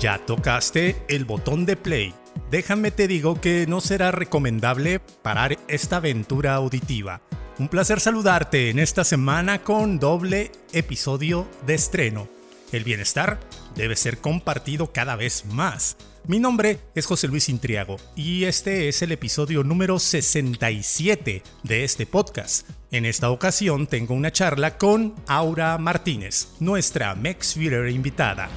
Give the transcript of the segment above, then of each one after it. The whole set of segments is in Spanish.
Ya tocaste el botón de play. Déjame te digo que no será recomendable parar esta aventura auditiva. Un placer saludarte en esta semana con doble episodio de estreno. El bienestar debe ser compartido cada vez más. Mi nombre es José Luis Intriago y este es el episodio número 67 de este podcast. En esta ocasión tengo una charla con Aura Martínez, nuestra Mex invitada.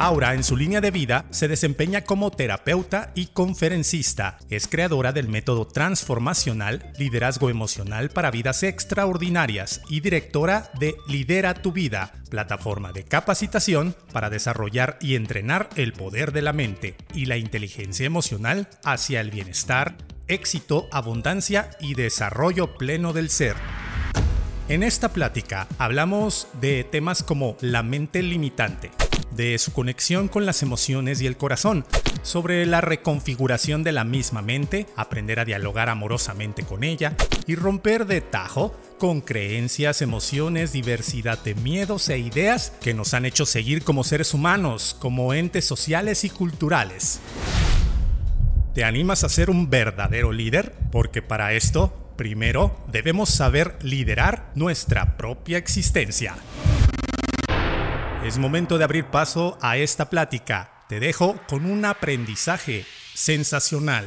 Aura, en su línea de vida, se desempeña como terapeuta y conferencista. Es creadora del método transformacional Liderazgo Emocional para Vidas Extraordinarias y directora de Lidera tu Vida, plataforma de capacitación para desarrollar y entrenar el poder de la mente y la inteligencia emocional hacia el bienestar, éxito, abundancia y desarrollo pleno del ser. En esta plática hablamos de temas como la mente limitante, de su conexión con las emociones y el corazón, sobre la reconfiguración de la misma mente, aprender a dialogar amorosamente con ella y romper de tajo con creencias, emociones, diversidad de miedos e ideas que nos han hecho seguir como seres humanos, como entes sociales y culturales. ¿Te animas a ser un verdadero líder? Porque para esto, primero debemos saber liderar nuestra propia existencia. Es momento de abrir paso a esta plática. Te dejo con un aprendizaje sensacional.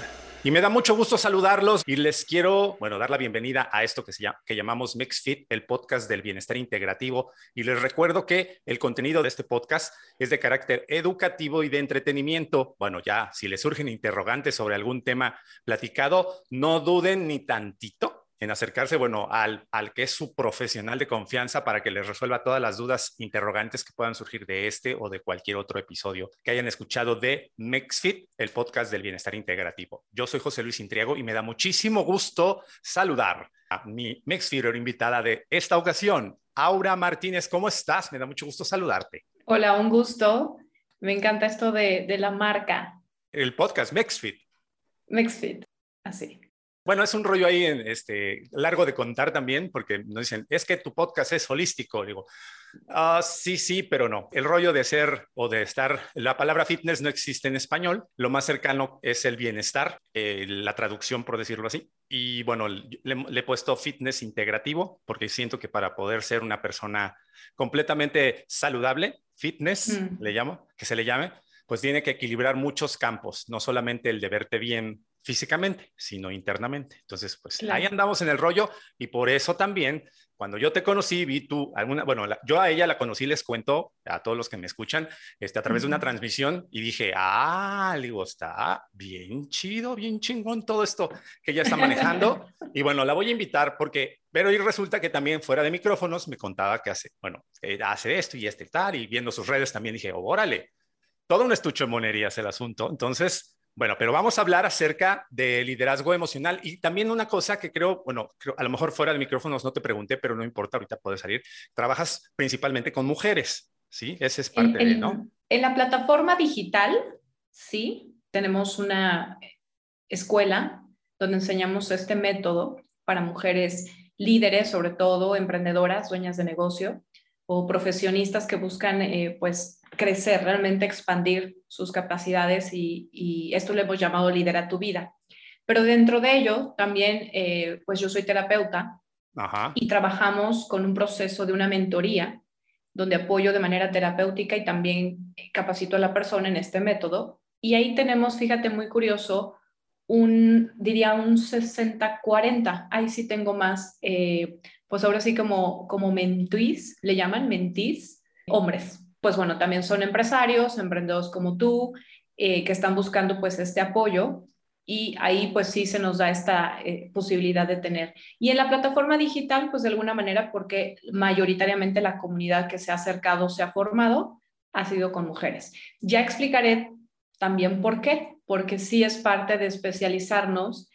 Y me da mucho gusto saludarlos y les quiero, bueno, dar la bienvenida a esto que, se llama, que llamamos MixFit, el podcast del bienestar integrativo. Y les recuerdo que el contenido de este podcast es de carácter educativo y de entretenimiento. Bueno, ya si les surgen interrogantes sobre algún tema platicado, no duden ni tantito en acercarse, bueno, al, al que es su profesional de confianza para que les resuelva todas las dudas interrogantes que puedan surgir de este o de cualquier otro episodio que hayan escuchado de MexFit, el podcast del bienestar integrativo. Yo soy José Luis Intriego y me da muchísimo gusto saludar a mi MexFitter invitada de esta ocasión, Aura Martínez. ¿Cómo estás? Me da mucho gusto saludarte. Hola, un gusto. Me encanta esto de, de la marca. El podcast MexFit. MexFit, así. Bueno, es un rollo ahí este, largo de contar también, porque nos dicen, es que tu podcast es holístico. Digo, ah, sí, sí, pero no. El rollo de ser o de estar, la palabra fitness no existe en español. Lo más cercano es el bienestar, eh, la traducción, por decirlo así. Y bueno, le, he puesto fitness integrativo, porque siento que para poder ser una persona completamente saludable, fitness, mm. le llamo, que se le llame, pues tiene que equilibrar muchos campos, no solamente el de verte bien físicamente, sino internamente. Entonces, pues ahí andamos en el rollo y por eso también, cuando yo te conocí, vi tú alguna, bueno, yo a ella la conocí, les cuento a todos los que me escuchan, este, a través de una transmisión y dije, ah, digo, está bien chido, bien chingón todo esto que ella está manejando. y bueno, la voy a invitar porque, pero y resulta que también fuera de micrófonos me contaba que hace, bueno, eh, hace esto y este tal, y viendo sus redes también dije, órale, todo un estucho de monerías el asunto. Entonces, bueno, pero vamos a hablar acerca de liderazgo emocional y también una cosa que creo, bueno, a lo mejor fuera de micrófonos no te pregunté, pero no importa, ahorita puede salir. Trabajas principalmente con mujeres, ¿sí? Ese es parte de, ¿no? En la plataforma digital, sí, tenemos una escuela donde enseñamos este método para mujeres líderes, sobre todo emprendedoras, dueñas de negocio o profesionistas que buscan, eh, pues, crecer, realmente expandir sus capacidades y, esto le hemos llamado lidera tu vida. Pero dentro de ello también, eh, pues yo soy terapeuta y trabajamos con un proceso de una mentoría donde apoyo de manera terapéutica y también capacito a la persona en este método. Y ahí tenemos, fíjate, muy curioso, un, diría un 60-40, ahí sí tengo más, eh, pues ahora sí como, como mentís, le llaman mentís, hombres pues bueno, también son empresarios, emprendedores como tú, eh, que están buscando pues este apoyo y ahí pues sí se nos da esta eh, posibilidad de tener. Y en la plataforma digital, pues de alguna manera, porque mayoritariamente la comunidad que se ha acercado se ha formado, ha sido con mujeres. Ya explicaré también por qué, porque sí es parte de especializarnos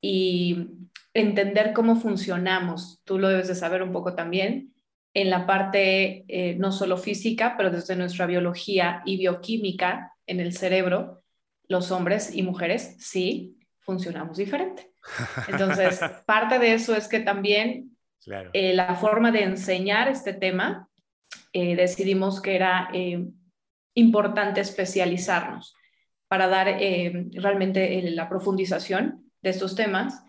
y entender cómo funcionamos. Tú lo debes de saber un poco también en la parte eh, no solo física, pero desde nuestra biología y bioquímica en el cerebro, los hombres y mujeres sí funcionamos diferente. Entonces, parte de eso es que también eh, la forma de enseñar este tema, eh, decidimos que era importante especializarnos para dar realmente la profundización de estos temas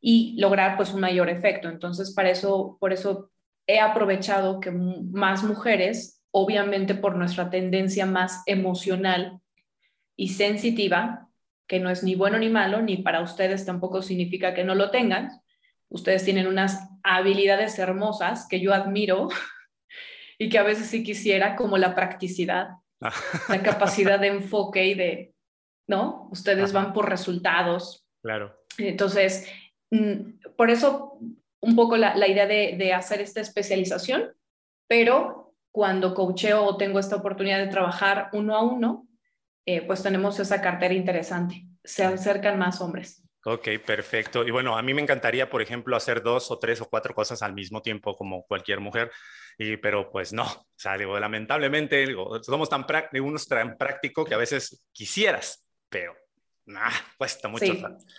y lograr pues un mayor efecto. Entonces, para eso, por eso he aprovechado que más mujeres, obviamente por nuestra tendencia más emocional y sensitiva, que no es ni bueno ni malo, ni para ustedes tampoco significa que no lo tengan. Ustedes tienen unas habilidades hermosas que yo admiro y que a veces sí quisiera, como la practicidad, la capacidad de enfoque y de, ¿no? Ustedes van por resultados. Claro. Entonces, mm, por eso un poco la, idea de, hacer esta especialización, pero cuando coacheo o tengo esta oportunidad de trabajar uno a uno, eh, pues tenemos esa cartera interesante. Se acercan más hombres. Ok, perfecto. Y bueno, a mí me encantaría, por ejemplo, hacer dos o tres o cuatro cosas al mismo tiempo como cualquier mujer, y, pero pues no, o sea, digo, lamentablemente somos tan, unos tan prácticos que a veces quisieras, pero nah, cuesta mucho.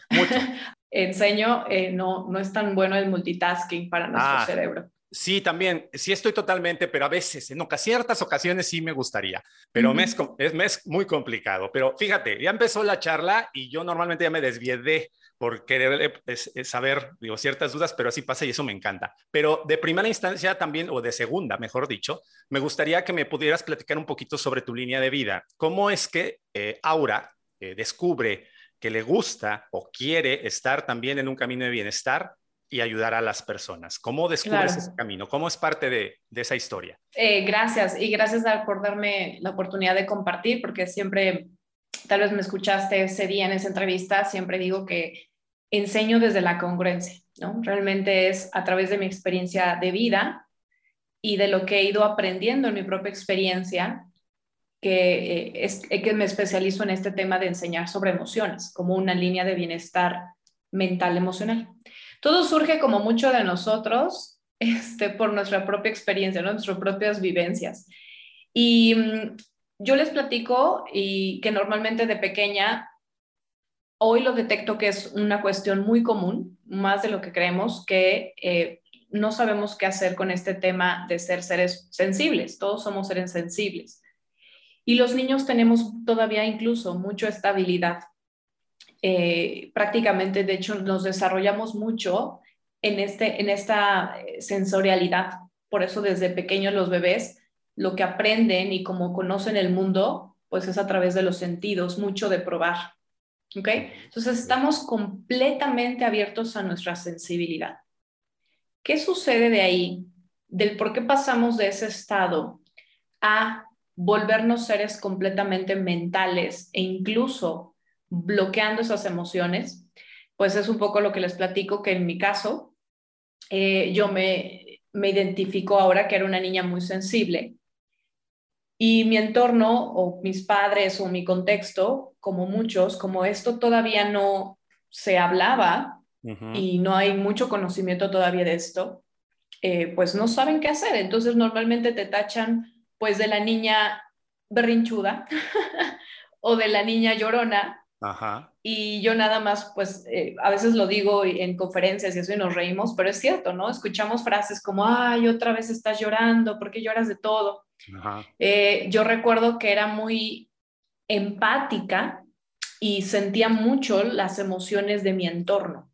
mucho. enseño, eh, no, no es tan bueno el multitasking para nuestro ah, cerebro. Sí, también, sí estoy totalmente, pero a veces, en ciertas ocasiones sí me gustaría, pero me, es, muy complicado. Pero fíjate, ya empezó la charla y yo normalmente ya me desvié por querer eh, saber, digo, ciertas dudas, pero así pasa y eso me encanta. Pero de primera instancia también, o de segunda, mejor dicho, me gustaría que me pudieras platicar un poquito sobre tu línea de vida. ¿Cómo es que eh, Aura descubre que le gusta o quiere estar también en un camino de bienestar y ayudar a las personas. ¿Cómo descubres ese camino? ¿Cómo es parte de, esa historia? Eh, gracias y gracias por darme la oportunidad de compartir porque siempre, tal vez me escuchaste ese día en esa entrevista, siempre digo que enseño desde la congruencia, ¿no? Realmente es a través de mi experiencia de vida y de lo que he ido aprendiendo en mi propia experiencia que, eh, es, que me especializo en este tema de enseñar sobre emociones, como una línea de bienestar mental emocional. Todo surge como mucho de nosotros este, por nuestra propia experiencia, nuestras propias vivencias. Y mm, yo les platico y que normalmente de pequeña, hoy lo detecto que es una cuestión muy común, más de lo que creemos, que eh, no sabemos qué hacer con este tema de ser seres sensibles. Todos somos seres sensibles. Y los niños tenemos todavía incluso mucha estabilidad. Eh, prácticamente, de hecho, nos desarrollamos mucho en, este, en esta eh, sensorialidad. Por eso desde pequeños los bebés lo que aprenden y como conocen el mundo, pues es a través de los sentidos, mucho de probar. ¿Ok? Entonces estamos completamente abiertos a nuestra sensibilidad. ¿Qué sucede de ahí? Del por qué pasamos de ese estado a volvernos seres completamente mentales e incluso bloqueando esas emociones, pues es un poco lo que les platico que en mi caso, eh, yo me, me identifico ahora que era una niña muy sensible y mi entorno o mis padres o mi contexto, como muchos, como esto todavía no se hablaba y no hay mucho conocimiento todavía de esto, eh, pues no saben qué hacer. Entonces normalmente te tachan pues de la niña berrinchuda o de la niña llorona. Y yo nada más, pues eh, a veces lo digo en conferencias y eso y nos reímos, pero es cierto, ¿no? Escuchamos frases como, ay, otra vez estás llorando, ¿por qué lloras de todo? Eh, yo recuerdo que era muy empática y sentía mucho las emociones de mi entorno.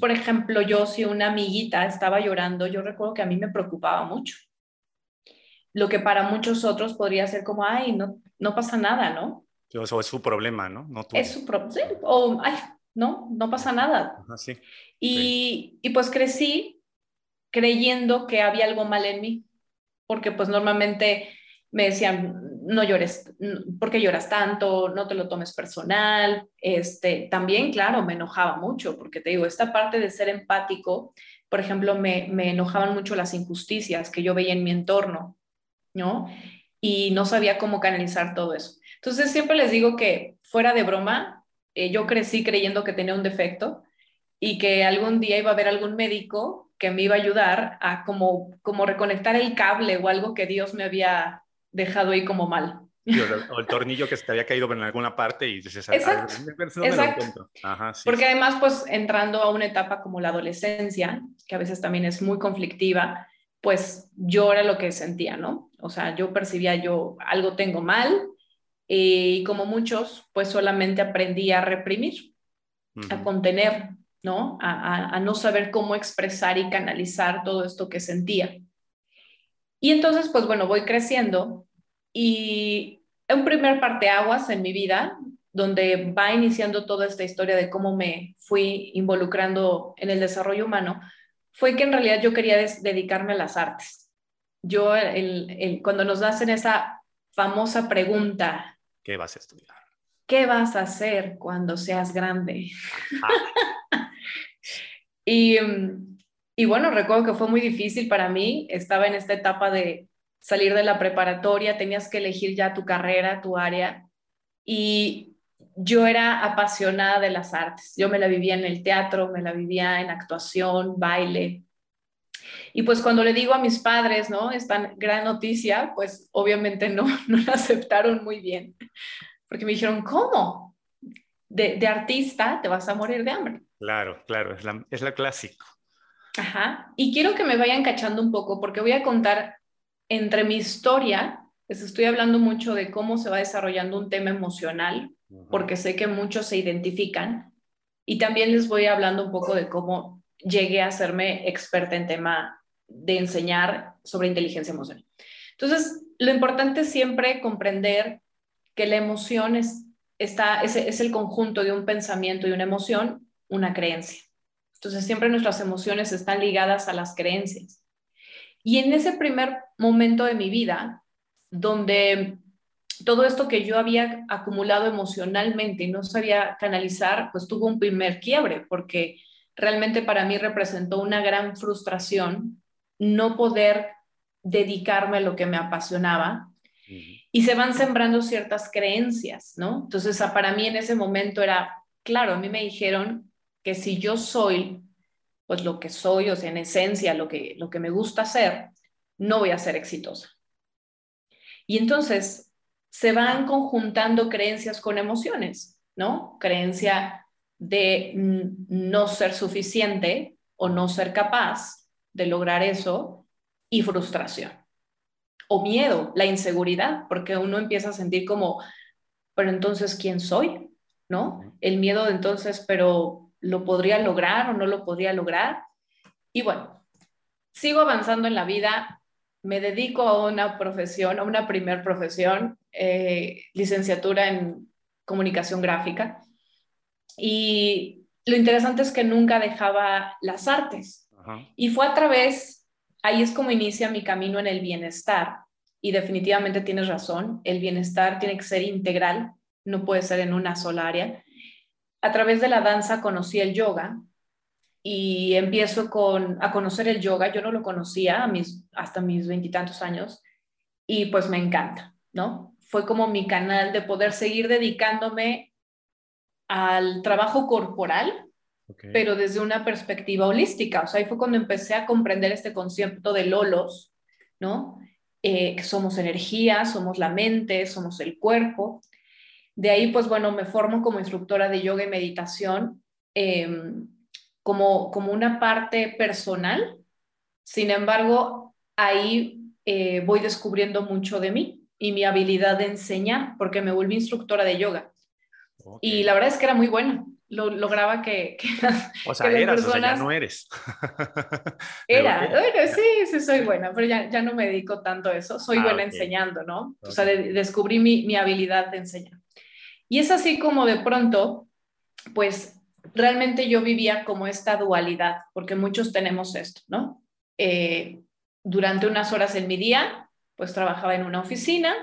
por ejemplo, yo si una amiguita estaba llorando, yo recuerdo que a mí me preocupaba mucho lo que para muchos otros podría ser como, ay, no, no pasa nada, ¿no? Eso es su problema, ¿no? no Es su problema, sí, o, ay, no, no pasa nada. sí. y, y pues crecí creyendo que había algo mal en mí, porque pues normalmente me decían, no llores, ¿por qué lloras tanto? No te lo tomes personal. Este, también, claro, me enojaba mucho, porque te digo, esta parte de ser empático, por ejemplo, me, me enojaban mucho las injusticias que yo veía en mi entorno. ¿No? y no sabía cómo canalizar todo eso. Entonces siempre les digo que fuera de broma, eh, yo crecí creyendo que tenía un defecto y que algún día iba a haber algún médico que me iba a ayudar a como, como reconectar el cable o algo que Dios me había dejado ahí como mal. O el tornillo que se te había caído en alguna parte y dices, exacto, exacto. Porque además, pues entrando a una etapa como la adolescencia, que a veces también es muy conflictiva, pues yo era lo que sentía, ¿no? O sea, yo percibía yo algo tengo mal y como muchos, pues solamente aprendí a reprimir, a contener, ¿no? A, no saber cómo expresar y canalizar todo esto que sentía. Y entonces, pues bueno, voy creciendo y un primer parteaguas en mi vida, donde va iniciando toda esta historia de cómo me fui involucrando en el desarrollo humano, fue que en realidad yo quería dedicarme a las artes. Yo, cuando nos hacen esa famosa pregunta, ¿qué vas a estudiar? ¿Qué vas a hacer cuando seas grande? y, y bueno, recuerdo que fue muy difícil para mí. Estaba en esta etapa de salir de la preparatoria, tenías que elegir ya tu carrera, tu área. Y yo era apasionada de las artes. Yo me la vivía en el teatro, me la vivía en actuación, baile. Y pues cuando le digo a mis padres, ¿no? Esta gran noticia, pues obviamente no, no la aceptaron muy bien, porque me dijeron, ¿cómo? De, artista te vas a morir de hambre. Claro, claro, es la, es la clásico. Ajá, y quiero que me vayan cachando un poco, porque voy a contar entre mi historia, les estoy hablando mucho de cómo se va desarrollando un tema emocional, porque sé que muchos se identifican, y también les voy hablando un poco de cómo llegué a hacerme experta en tema de enseñar sobre inteligencia emocional. Entonces, lo importante es siempre comprender que la emoción es, está, es, el conjunto de un pensamiento y una emoción, una creencia. Entonces, siempre nuestras emociones están ligadas a las creencias. Y en ese primer momento de mi vida, donde todo esto que yo había acumulado emocionalmente y no sabía canalizar, pues tuvo un primer quiebre, porque realmente para mí representó una gran frustración no poder dedicarme a lo que me apasionaba y se van sembrando ciertas creencias, ¿no? Entonces, para mí en ese momento era, claro, a mí me dijeron que si yo soy, pues lo que soy, o sea, en esencia, lo que, lo que me gusta hacer, no voy a ser exitosa. Y entonces se van conjuntando creencias con emociones, ¿no? Creencia de no ser suficiente o no ser capaz de lograr eso y frustración. O miedo, la inseguridad, porque uno empieza a sentir como, pero entonces, ¿quién soy? ¿No? El miedo de entonces, pero ¿lo podría lograr o no lo podría lograr? Y bueno, sigo avanzando en la vida, me dedico a una profesión, a una primer profesión, eh, licenciatura en comunicación gráfica. Y lo interesante es que nunca dejaba las artes. Y fue a través, ahí es como inicia mi camino en el bienestar. Y definitivamente tienes razón, el bienestar tiene que ser integral, no puede ser en una sola área. A través de la danza conocí el yoga y empiezo con, a conocer el yoga. Yo no lo conocía a mis, hasta mis veintitantos años y pues me encanta, ¿no? Fue como mi canal de poder seguir dedicándome al trabajo corporal, pero desde una perspectiva holística. O sea, ahí fue cuando empecé a comprender este concepto de lolos, ¿no? Eh, que somos energía, somos la mente, somos el cuerpo. De ahí, pues bueno, me formo como instructora de yoga y meditación. Eh, como, como una parte personal. Sin embargo, ahí eh, voy descubriendo mucho de mí y mi habilidad de enseñar, porque me volví instructora de yoga. Y la verdad es que era muy buena. Lo, lograba que, que O sea, eras, o sea, ya no eres. era, bueno, sí, sí soy buena, pero ya, ya no me dedico tanto a eso. Soy ah, buena enseñando, ¿no? O sea, descubrí mi, mi habilidad de enseñar. Y es así como de pronto, pues realmente yo vivía como esta dualidad, porque muchos tenemos esto, ¿no? Eh, durante unas horas en mi día, pues trabajaba en una oficina,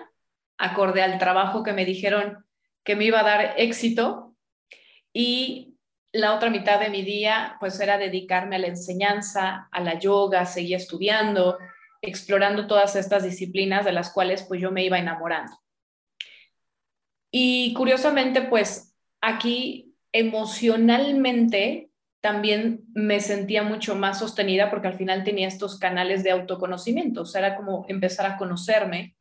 acorde al trabajo que me dijeron que me iba a dar éxito, y la otra mitad de mi día, pues era dedicarme a la enseñanza, a la yoga, seguía estudiando, explorando todas estas disciplinas de las cuales pues yo me iba enamorando. Y curiosamente, pues aquí emocionalmente también me sentía mucho más sostenida porque al final tenía estos canales de autoconocimiento, o sea, era como empezar a conocerme,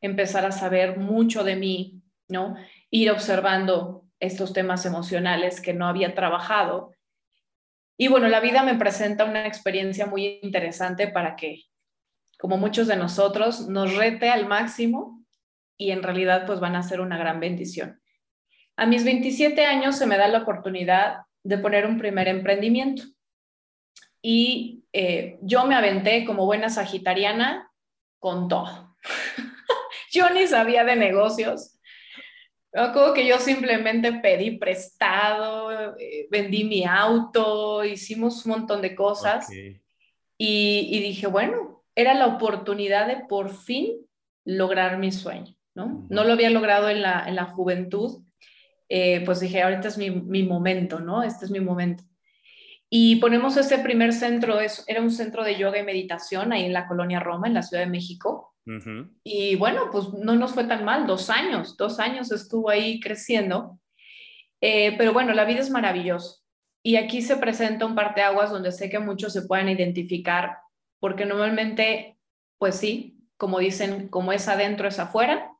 empezar a saber mucho de mí, ¿no? Ir observando estos temas emocionales que no había trabajado. Y bueno, la vida me presenta una experiencia muy interesante para que, como muchos de nosotros, nos rete al máximo y en realidad pues van a ser una gran bendición. A mis 27 años se me da la oportunidad de poner un primer emprendimiento. Y eh, yo me aventé como buena sagitariana con todo. yo ni sabía de negocios. Como que yo simplemente pedí prestado, eh, vendí mi auto, hicimos un montón de cosas. Y, y, dije, bueno, era la oportunidad de por fin lograr mi sueño, ¿no? No lo había logrado en la, en la juventud eh, pues dije, ahorita es mi, mi, momento, ¿no? Este es mi momento. Y ponemos este primer centro, es, era un centro de yoga y meditación ahí en la colonia Roma, en la Ciudad de México. Y bueno, pues no nos fue tan mal, dos años, dos años estuvo ahí creciendo. Eh, pero bueno, la vida es maravillosa. Y aquí se presenta un parteaguas donde sé que muchos se pueden identificar, porque normalmente, pues sí, como dicen, como es adentro es afuera,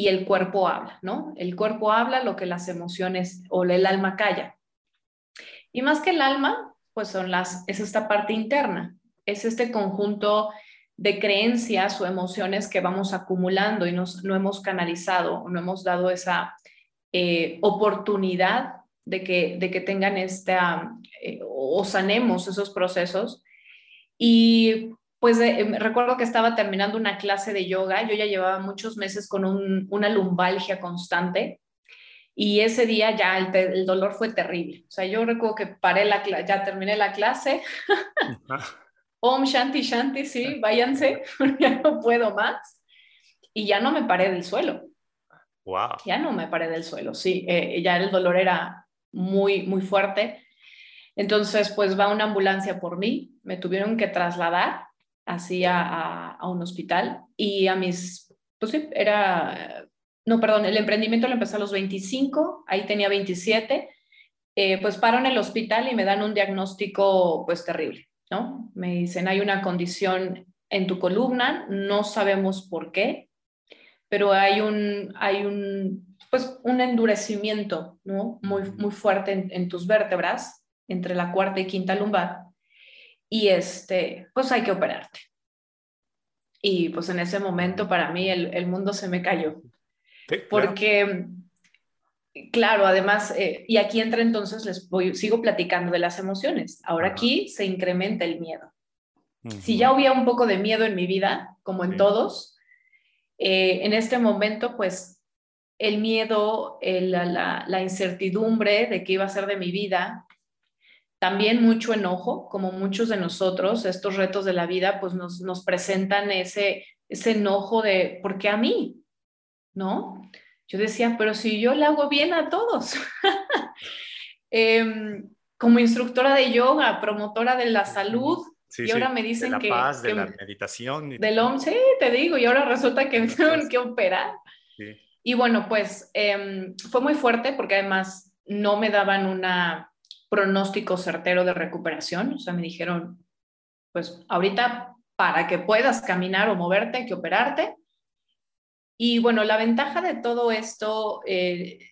y el cuerpo habla, ¿no? El cuerpo habla lo que las emociones o el alma calla. Y más que el alma, pues son las, es esta parte interna, es este conjunto de creencias o emociones que vamos acumulando y nos, no hemos canalizado no hemos dado esa eh, oportunidad de que, de que tengan esta eh, o sanemos esos procesos. Y pues eh, em, recuerdo que estaba terminando una clase de yoga, yo ya llevaba muchos meses con una lumbalgia constante y ese día ya el, dolor fue terrible. O sea, yo recuerdo que paré la ya terminé la clase. Om Shanti Shanti, sí, váyanse, ya no puedo más. Y ya no me paré del suelo. Wow. Ya no me paré del suelo, sí, eh, ya el dolor era muy, muy fuerte. Entonces, pues va una ambulancia por mí, me tuvieron que trasladar así a, un hospital y a mis, pues sí, era, no, perdón, el emprendimiento lo empecé a los 25, ahí tenía 27, eh, pues paro en el hospital y me dan un diagnóstico pues terrible, ¿no? Me dicen, hay una condición en tu columna, no sabemos por qué, pero hay un, hay un, pues un endurecimiento, ¿no? Muy, muy fuerte en, en tus vértebras, entre la cuarta y quinta lumbar y este, pues hay que operarte. Y pues en ese momento para mí el, mundo se me cayó. Porque, claro, además, eh, y aquí entra entonces, les voy, sigo platicando de las emociones. Ahora aquí se incrementa el miedo. Si ya había un poco de miedo en mi vida, como en todos, eh, en este momento, pues el miedo, la, la, incertidumbre de qué iba a ser de mi vida, también mucho enojo, como muchos de nosotros, estos retos de la vida, pues nos, nos presentan ese, ese enojo de, ¿por qué a mí? ¿No? Yo decía, pero si yo le hago bien a todos. Em, como instructora de yoga, promotora de la salud, y ahora me dicen de la Paz, de la meditación. Del OM, sí, te digo, y ahora resulta que me tienen que operar. Y bueno, pues em, fue muy fuerte porque además no me daban una pronóstico certero de recuperación. O sea, me dijeron, pues ahorita para que puedas caminar o moverte hay que operarte. Y bueno, la ventaja de todo esto, eh,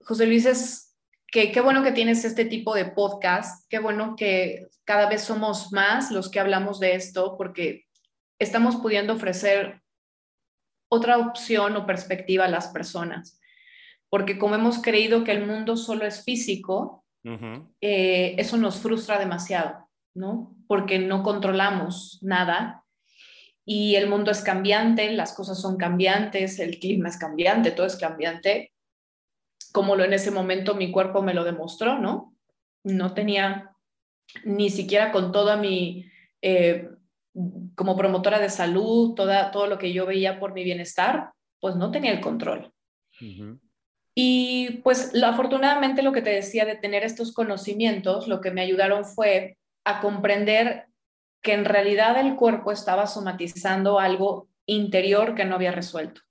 José Luis, es que qué bueno que tienes este tipo de podcast, qué bueno que cada vez somos más los que hablamos de esto, porque estamos pudiendo ofrecer otra opción o perspectiva a las personas. Porque como hemos creído que el mundo solo es físico, eh, eso nos frustra demasiado, ¿no? Porque no controlamos nada y el mundo es cambiante, las cosas son cambiantes, el clima es cambiante, todo es cambiante, como lo en ese momento mi cuerpo me lo demostró, ¿no? No tenía ni siquiera con toda mi, eh, como promotora de salud, toda, todo lo que yo veía por mi bienestar, pues no tenía el control. Y pues afortunadamente lo que te decía de tener estos conocimientos, lo que me ayudaron fue a comprender que en realidad el cuerpo estaba somatizando algo interior que no había resuelto.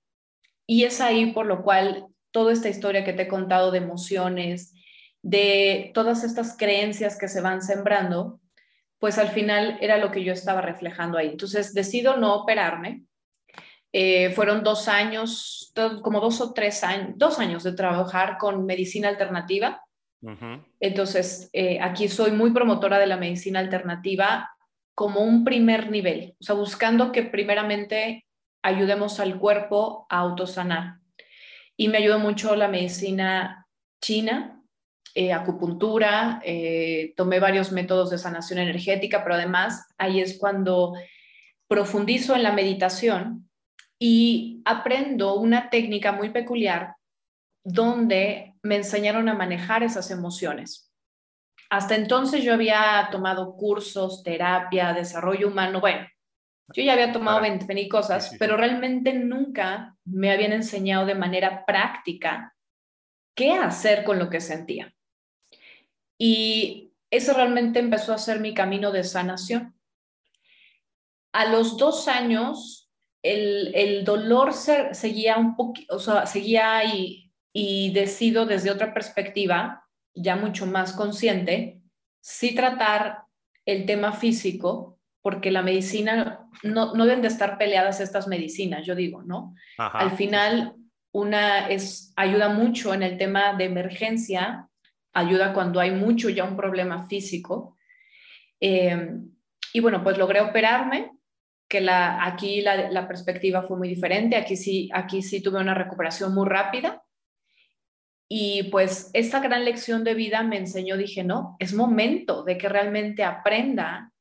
Y es ahí por lo cual toda esta historia que te he contado de emociones, de todas estas creencias que se van sembrando, pues al final era lo que yo estaba reflejando ahí. Entonces decido no operarme. Eh, fueron dos años, como dos o tres años, dos años de trabajar con medicina alternativa. Entonces, eh, aquí soy muy promotora de la medicina alternativa como un primer nivel, o sea, buscando que primeramente ayudemos al cuerpo a autosanar. Y me ayudó mucho la medicina china, eh, acupuntura, eh, tomé varios métodos de sanación energética, pero además ahí es cuando profundizo en la meditación y aprendo una técnica muy peculiar donde me enseñaron a manejar esas emociones. Hasta entonces yo había tomado cursos, terapia, desarrollo humano, bueno, yo ya había tomado 20 mil cosas, pero realmente nunca me habían enseñado de manera práctica qué hacer con lo que sentía. Y eso realmente empezó a ser mi camino de sanación. A los dos años, el, dolor seguía un poquito, o sea, seguía ahí y decido desde otra perspectiva, ya mucho más consciente, sí tratar el tema físico porque la medicina, no, no deben de estar peleadas estas medicinas, yo digo, ¿no? Al final, una es, ayuda mucho en el tema de emergencia, ayuda cuando hay mucho ya un problema físico. Em, y bueno, pues logré operarme, que la, aquí la, la, perspectiva fue muy diferente, aquí sí, aquí sí tuve una recuperación muy rápida. Y pues esta gran lección de vida me enseñó, dije, no, es momento de que realmente aprenda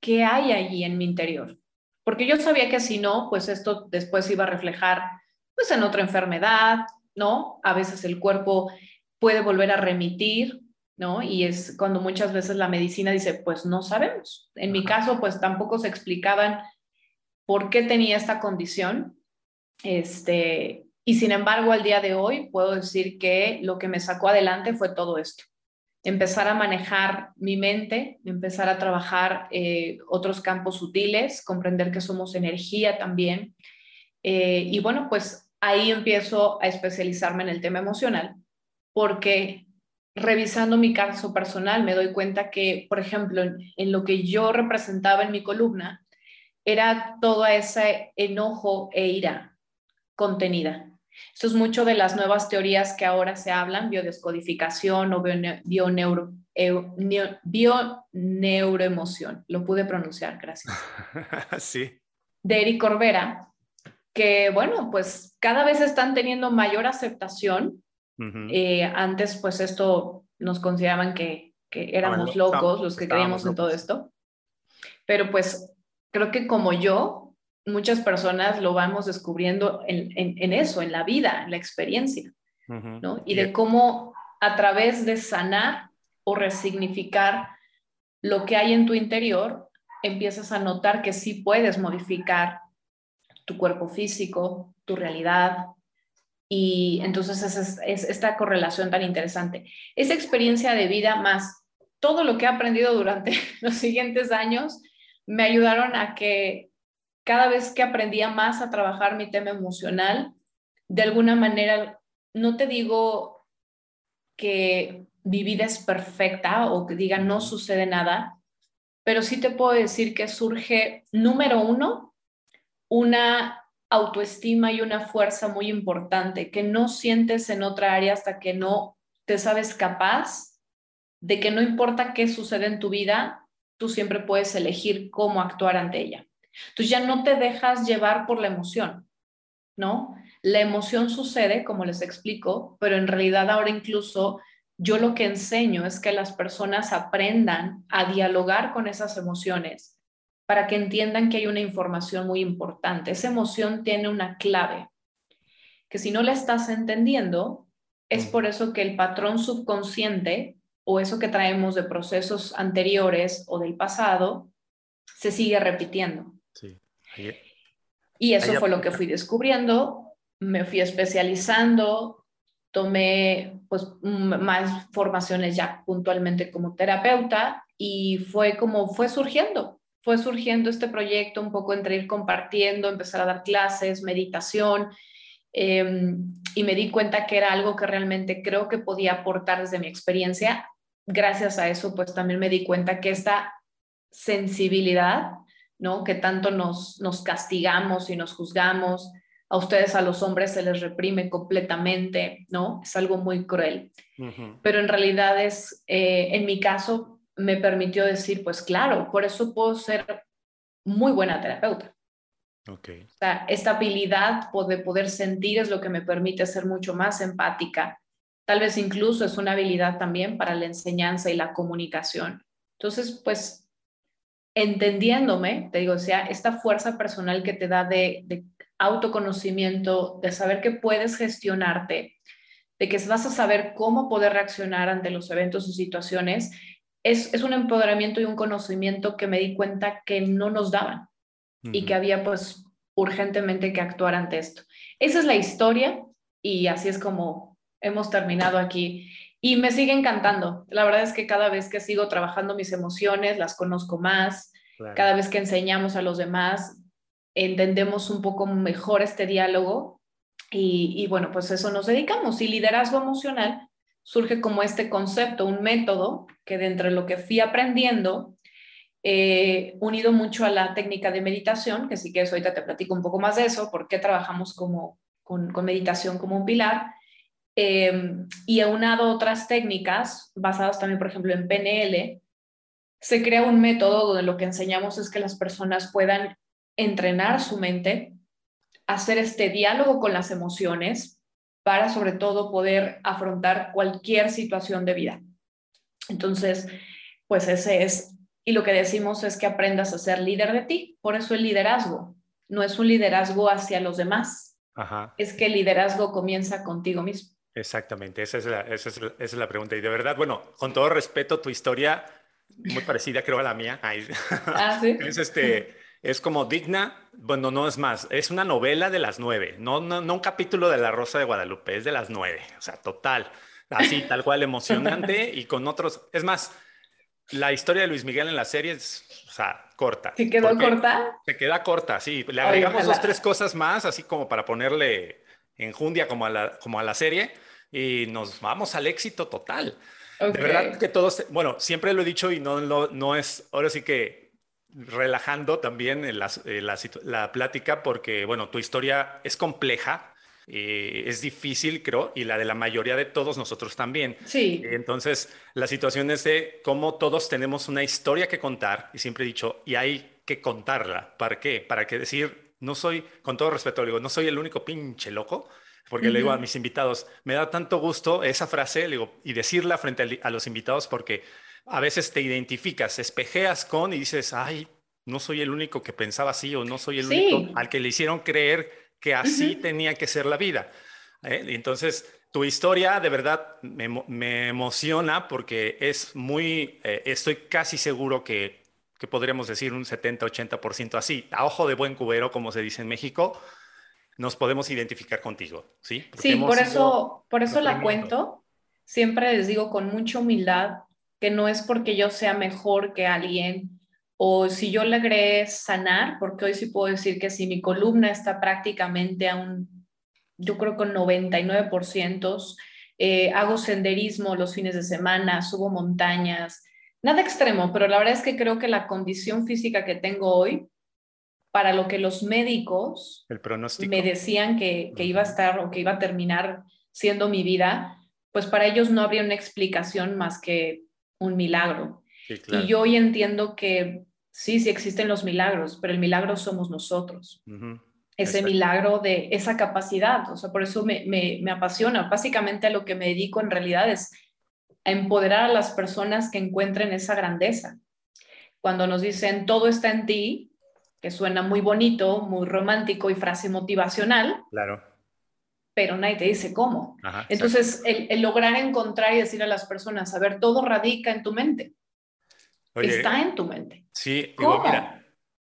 qué hay allí en mi interior. Porque yo sabía que si no, pues esto después iba a reflejar pues en otra enfermedad, ¿no? A veces el cuerpo puede volver a remitir, ¿no? Y es cuando muchas veces la medicina dice, pues no sabemos. En mi caso, pues tampoco se explicaban por qué tenía esta condición. Este, y sin embargo, al día de hoy puedo decir que lo que me sacó adelante fue todo esto empezar a manejar mi mente, empezar a trabajar eh, otros campos sutiles, comprender que somos energía también. Eh, y bueno, pues ahí empiezo a especializarme en el tema emocional, porque revisando mi caso personal me doy cuenta que, por ejemplo, en lo que yo representaba en mi columna, era todo ese enojo e ira contenida. Esto es mucho de las nuevas teorías que ahora se hablan, biodescodificación o bioneuroemoción. neuroemoción. Lo pude pronunciar, gracias. sí. De Eric Corbera, que bueno, pues cada vez están teniendo mayor aceptación. Eh, antes, pues esto nos consideraban que, éramos locos los que creíamos en todo esto. Pero pues creo que como yo, muchas personas lo vamos descubriendo en, eso, en la vida, en la experiencia, ¿no? Y de cómo a través de sanar o resignificar lo que hay en tu interior, empiezas a notar que sí puedes modificar tu cuerpo físico, tu realidad. Y entonces es, es esta correlación tan interesante. Esa experiencia de vida más todo lo que he aprendido durante los siguientes años me ayudaron a que cada vez que aprendía más a trabajar mi tema emocional, de alguna manera, no te digo que mi vida es perfecta o que diga no sucede nada, pero sí te puedo decir que surge, número uno, una autoestima y una fuerza muy importante que no sientes en otra área hasta que no te sabes capaz de que no importa qué sucede en tu vida, tú siempre puedes elegir cómo actuar ante ella. Entonces ya no te dejas llevar por la emoción, ¿no? La emoción sucede, como les explico, pero en realidad ahora incluso yo lo que enseño es que las personas aprendan a dialogar con esas emociones para que entiendan que hay una información muy importante. Esa emoción tiene una clave, que si no la estás entendiendo, es por eso que el patrón subconsciente o eso que traemos de procesos anteriores o del pasado se sigue repitiendo. Y eso fue lo que fui descubriendo, me fui especializando, tomé pues más formaciones ya puntualmente como terapeuta y fue como fue surgiendo. fue surgiendo este proyecto un poco entre ir compartiendo, empezar a dar clases, meditación, em, y me di cuenta que era algo que realmente creo que podía aportar desde mi experiencia. Gracias a eso, pues también me di cuenta que esta sensibilidad, ¿no? Que tanto nos, nos castigamos y nos juzgamos, a ustedes, a los hombres, se les reprime completamente, ¿no? Es algo muy cruel. Pero en realidad es, eh, en mi caso, me permitió decir, pues claro, por eso puedo ser muy buena terapeuta. Okay. O sea, esta habilidad de poder sentir es lo que me permite ser mucho más empática. Tal vez incluso es una habilidad también para la enseñanza y la comunicación. Entonces, pues, entendiéndome, te digo, o sea, esta fuerza personal que te da de, de autoconocimiento, de saber que puedes gestionarte, de que vas a saber cómo poder reaccionar ante los eventos o situaciones, es, un empoderamiento y un conocimiento que me di cuenta que no nos daban y que había pues urgentemente que actuar ante esto. Esa es la historia y así es como hemos terminado aquí. Y me sigue encantando. La verdad es que cada vez que sigo trabajando mis emociones, las conozco más. Cada vez que enseñamos a los demás, entendemos un poco mejor este diálogo. Y, y bueno, pues eso nos dedicamos. Y liderazgo emocional surge como este concepto, un método que dentro de lo que fui aprendiendo, eh, unido mucho a la técnica de meditación, que sí que eso ahorita te platico un poco más de eso, por qué trabajamos como, con, meditación como un pilar, em, y aunado otras técnicas basadas también, por ejemplo, en PNL, se crea un método donde lo que enseñamos es que las personas puedan entrenar su mente, hacer este diálogo con las emociones, para sobre todo poder afrontar cualquier situación de vida. Entonces, pues ese es, y lo que decimos es que aprendas a ser líder de ti, por eso el liderazgo, no es un liderazgo hacia los demás, es que el liderazgo comienza contigo mismo. Exactamente, esa es, la, esa, es esa es la pregunta. Y de verdad, bueno, con todo respeto, tu historia, muy parecida creo a la mía, ah, ¿sí? es este es como digna, bueno, no es más, es una novela de las nueve, no, no, no un capítulo de La Rosa de Guadalupe, es de las nueve, o sea, total, así, tal cual, emocionante y con otros, es más, la historia de Luis Miguel en la serie es, o sea, corta. ¿Se quedó corta? Se queda corta, sí, le agregamos dos, tres cosas más, así como para ponerle enjundia como a la, como a la serie y nos vamos al éxito total. De verdad que todos, bueno, siempre lo he dicho y no, no, no es, ahora sí que relajando también la, la, plática porque, bueno, tu historia es compleja, eh, es difícil, creo, y la de la mayoría de todos nosotros también. Sí. Entonces, la situación es de cómo todos tenemos una historia que contar, y siempre he dicho, y hay que contarla. ¿Para qué? Para que decir, no soy, con todo respeto, digo, no soy el único pinche loco, porque le digo a mis invitados, me da tanto gusto esa frase, le digo, y decirla frente a los invitados porque a veces te identificas, espejeas con y dices, ay, no soy el único que pensaba así o no soy el único al que le hicieron creer que así tenía que ser la vida. ¿eh? Entonces, tu historia de verdad me, emociona porque es muy, eh, estoy casi seguro que, que podríamos decir un 70-80% así, a ojo de buen cubero, como se dice en México, nos podemos identificar contigo, ¿sí? sí, por eso, por eso la cuento. Siempre les digo con mucha humildad que no es porque yo sea mejor que alguien o si yo logré sanar, porque hoy sí puedo decir que si mi columna está prácticamente a un, yo creo que 99%, eh, hago senderismo los fines de semana, subo montañas, nada extremo, pero la verdad es que creo que la condición física que tengo hoy, para lo que los médicos me decían que, que iba a estar o que iba a terminar siendo mi vida, pues para ellos no habría una explicación más que un milagro. Y yo hoy entiendo que sí, sí existen los milagros, pero el milagro somos nosotros. Ese milagro de esa capacidad, o sea, por eso me, me, apasiona. Básicamente a lo que me dedico en realidad es a empoderar a las personas que encuentren esa grandeza. Cuando nos dicen todo está en ti, que suena muy bonito, muy romántico y frase motivacional. Claro pero nadie te dice cómo. Entonces, el, lograr encontrar y decir a las personas, a ver, todo radica en tu mente. Está en tu mente. Sí, digo, mira.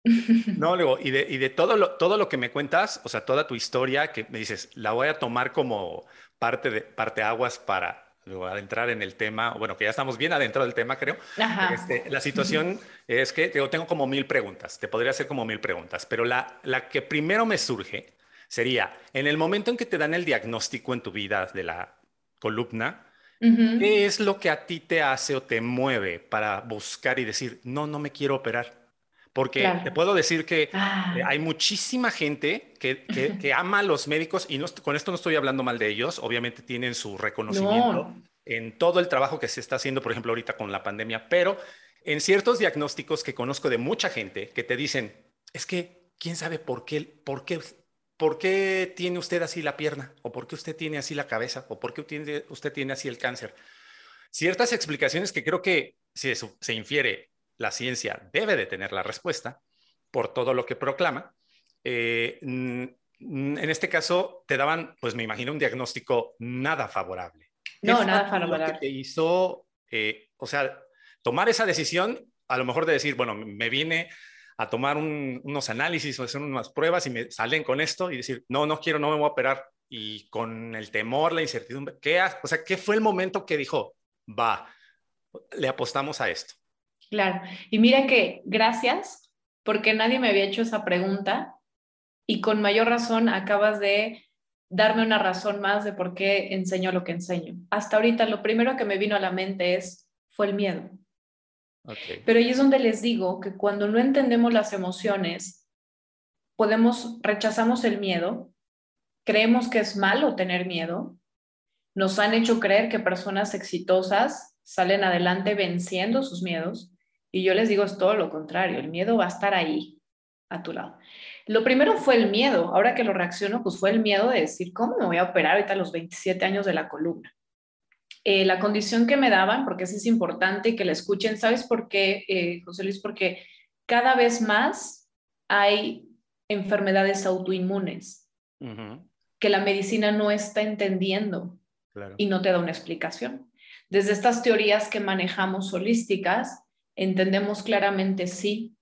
No, luego, y de, y de todo, lo, todo lo que me cuentas, o sea, toda tu historia, que me dices, la voy a tomar como parte de parte aguas para adentrar en el tema, bueno, que ya estamos bien adentro del tema, creo. Este, la situación es que yo tengo como mil preguntas, te podría hacer como mil preguntas, pero la, la que primero me surge sería, en el momento en que te dan el diagnóstico en tu vida de la columna, ¿qué es lo que a ti te hace o te mueve para buscar y decir, no, no me quiero operar? Porque te puedo decir que ah. hay muchísima gente que, que, ama a los médicos y no, con esto no estoy hablando mal de ellos, obviamente tienen su reconocimiento en todo el trabajo que se está haciendo, por ejemplo, ahorita con la pandemia, pero en ciertos diagnósticos que conozco de mucha gente que te dicen, es que, ¿quién sabe por qué, por qué, por qué tiene usted así la pierna? ¿O por qué usted tiene así la cabeza? ¿O por qué usted tiene así el cáncer? Ciertas explicaciones que creo que si se infiere la ciencia debe de tener la respuesta por todo lo que proclama. Eh, en este caso, te daban, pues me imagino, un diagnóstico nada favorable. No, nada favorable. Lo que te hizo, eh, o sea, tomar esa decisión, a lo mejor de decir, bueno, me vine a tomar unos análisis o hacer unas pruebas y me salen con esto y decir, no, no quiero, no me voy a operar. Y con el temor, la incertidumbre, ¿qué, o sea, ¿qué fue el momento que dijo, va, le apostamos a esto? Claro. Y mira que gracias, porque nadie me había hecho esa pregunta y con mayor razón acabas de darme una razón más de por qué enseño lo que enseño. Hasta ahorita lo primero que me vino a la mente es, fue el miedo. Pero ahí es donde les digo que cuando no entendemos las emociones, podemos, rechazamos el miedo, creemos que es malo tener miedo, nos han hecho creer que personas exitosas salen adelante venciendo sus miedos y yo les digo, es todo lo contrario, el miedo va a estar ahí, a tu lado. Lo primero fue el miedo, ahora que lo reacciono, pues fue el miedo de decir, ¿cómo me voy a operar ahorita a los 27 años de la columna? Eh, la condición que me daban, porque eso es importante que la escuchen, ¿sabes por qué, eh, José Luis? Porque cada vez más hay enfermedades autoinmunes que la medicina no está entendiendo y no te da una explicación. Desde estas teorías que manejamos holísticas, entendemos claramente sí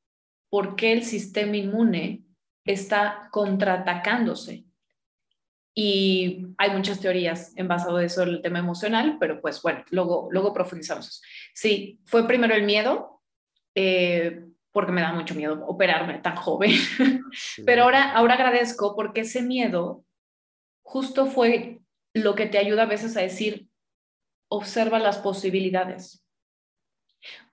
por qué el sistema inmune está contraatacándose. Y hay muchas teorías en basado de eso el tema emocional, pero pues bueno, luego, luego profundizamos. Sí, fue primero el miedo, eh, porque me da mucho miedo operarme tan joven, pero ahora, ahora agradezco porque ese miedo justo fue lo que te ayuda a veces a decir, observa las posibilidades.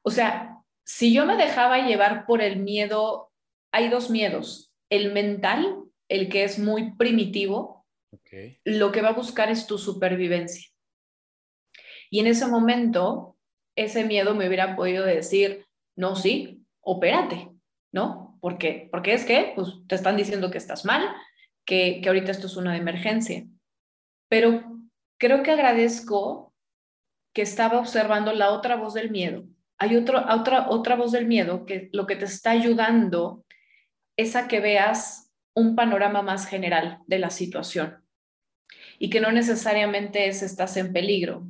O sea, si yo me dejaba llevar por el miedo, hay dos miedos. El mental, el que es muy primitivo, lo que va a buscar es tu supervivencia. Y en ese momento, ese miedo me hubiera podido decir, no, sí, opérate, ¿no? ¿Por qué? Porque es que pues, te están diciendo que estás mal, que, que ahorita esto es una emergencia. Pero creo que agradezco que estaba observando la otra voz del miedo hay otra, otra voz del miedo que lo que te está ayudando es a que veas un panorama más general de la situación y que no necesariamente es estás en peligro.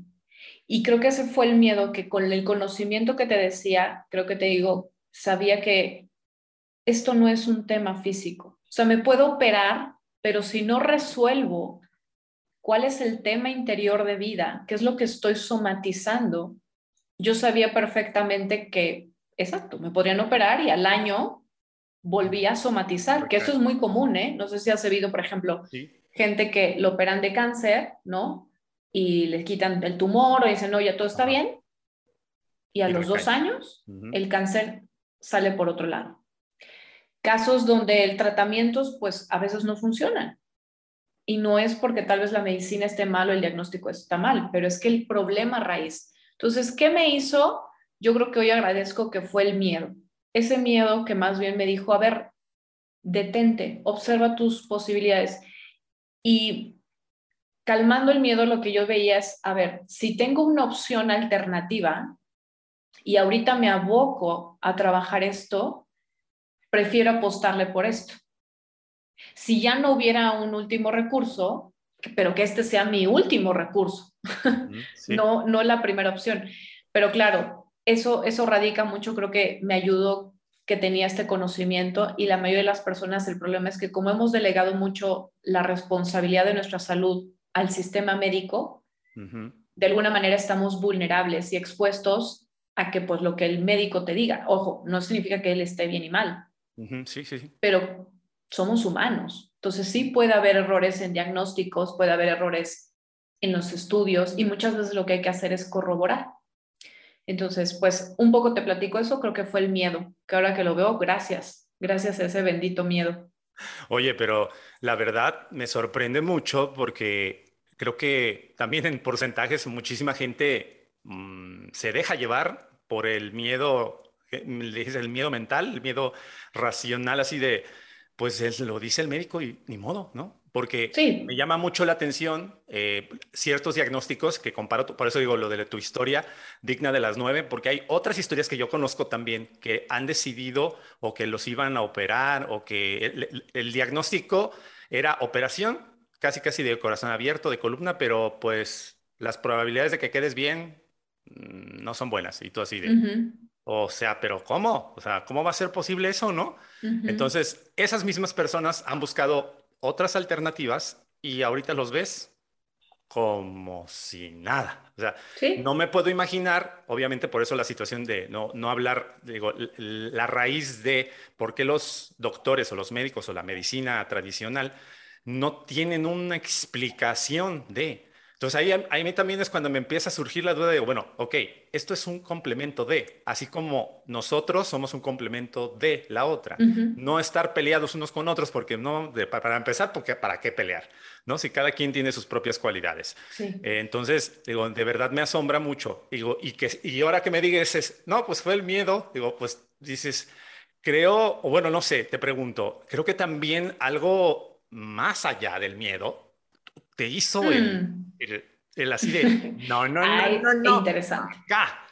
Y creo que ese fue el miedo que con el conocimiento que te decía, creo que te digo, sabía que esto no es un tema físico. O sea, me puedo operar, pero si no resuelvo cuál es el tema interior de vida, qué es lo que estoy somatizando, yo sabía perfectamente que, exacto, me podrían operar y al año volvía a somatizar, que eso es muy común, ¿eh? No sé si has sabido, por ejemplo, gente que lo operan de cáncer, ¿no? Y le quitan el tumor o dicen, no, ya todo está bien. Y a los dos años, el cáncer sale por otro lado. Casos donde el tratamiento, pues a veces no funcionan. Y no es porque tal vez la medicina esté mal o el diagnóstico está mal, pero es que el problema raíz entonces, ¿qué me hizo? Yo creo que hoy agradezco que fue el miedo. Ese miedo que más bien me dijo, a ver, detente, observa tus posibilidades. Y calmando el miedo, lo que yo veía es, a ver, si tengo una opción alternativa y ahorita me aboco a trabajar esto, prefiero apostarle por esto. Si ya no hubiera un último recurso, pero que este sea mi último recurso, no, no la primera opción. Pero claro, eso, eso radica mucho, creo que me ayudó que tenía este conocimiento y la mayoría de las personas, el problema es que como hemos delegado mucho la responsabilidad de nuestra salud al sistema médico, de alguna manera estamos vulnerables y expuestos a que pues lo que el médico te diga, ojo, no significa que él esté bien y mal, sí, sí, sí. pero somos humanos. Entonces sí puede haber errores en diagnósticos, puede haber errores en los estudios y muchas veces lo que hay que hacer es corroborar. Entonces, pues un poco te platico eso, creo que fue el miedo, que ahora que lo veo, gracias, gracias a ese bendito miedo. Oye, pero la verdad me sorprende mucho porque creo que también en porcentajes muchísima gente mm, se deja llevar por el miedo, eh, el miedo mental, el miedo racional, así de, pues lo dice el médico y ni modo, ¿no? Porque me llama mucho la atención eh, ciertos diagnósticos que comparo, por eso digo lo de tu historia digna de las nueve, porque hay otras historias que yo conozco también que han decidido o que los iban a operar o que el, diagnóstico era operación, casi casi de corazón abierto, de columna, pero pues las probabilidades de que quedes bien mm, no son buenas. Y tú así de, o sea, pero ¿cómo? O sea, ¿cómo va a ser posible eso, no? Entonces, esas mismas personas han buscado otras alternativas y ahorita los ves como si nada. O sea, no me puedo imaginar, obviamente por eso la situación de no, no hablar, digo, la raíz de por qué los doctores o los médicos o la medicina tradicional no tienen una explicación de, entonces ahí, ahí también es cuando me empieza a surgir la duda de, bueno, ok, esto es un complemento de, así como nosotros somos un complemento de la otra. No estar peleados unos con otros, porque no, para empezar, porque ¿para qué pelear? ¿No? Si cada quien tiene sus propias cualidades. Eh, entonces, digo, de verdad me asombra mucho. Digo, y, que, y ahora que me digas, es, no, pues fue el miedo, digo, pues dices, creo, o bueno, no sé, te pregunto, creo que también algo más allá del miedo te hizo el, hmm. el, así de, no, no, no, no, Interesante. Acá,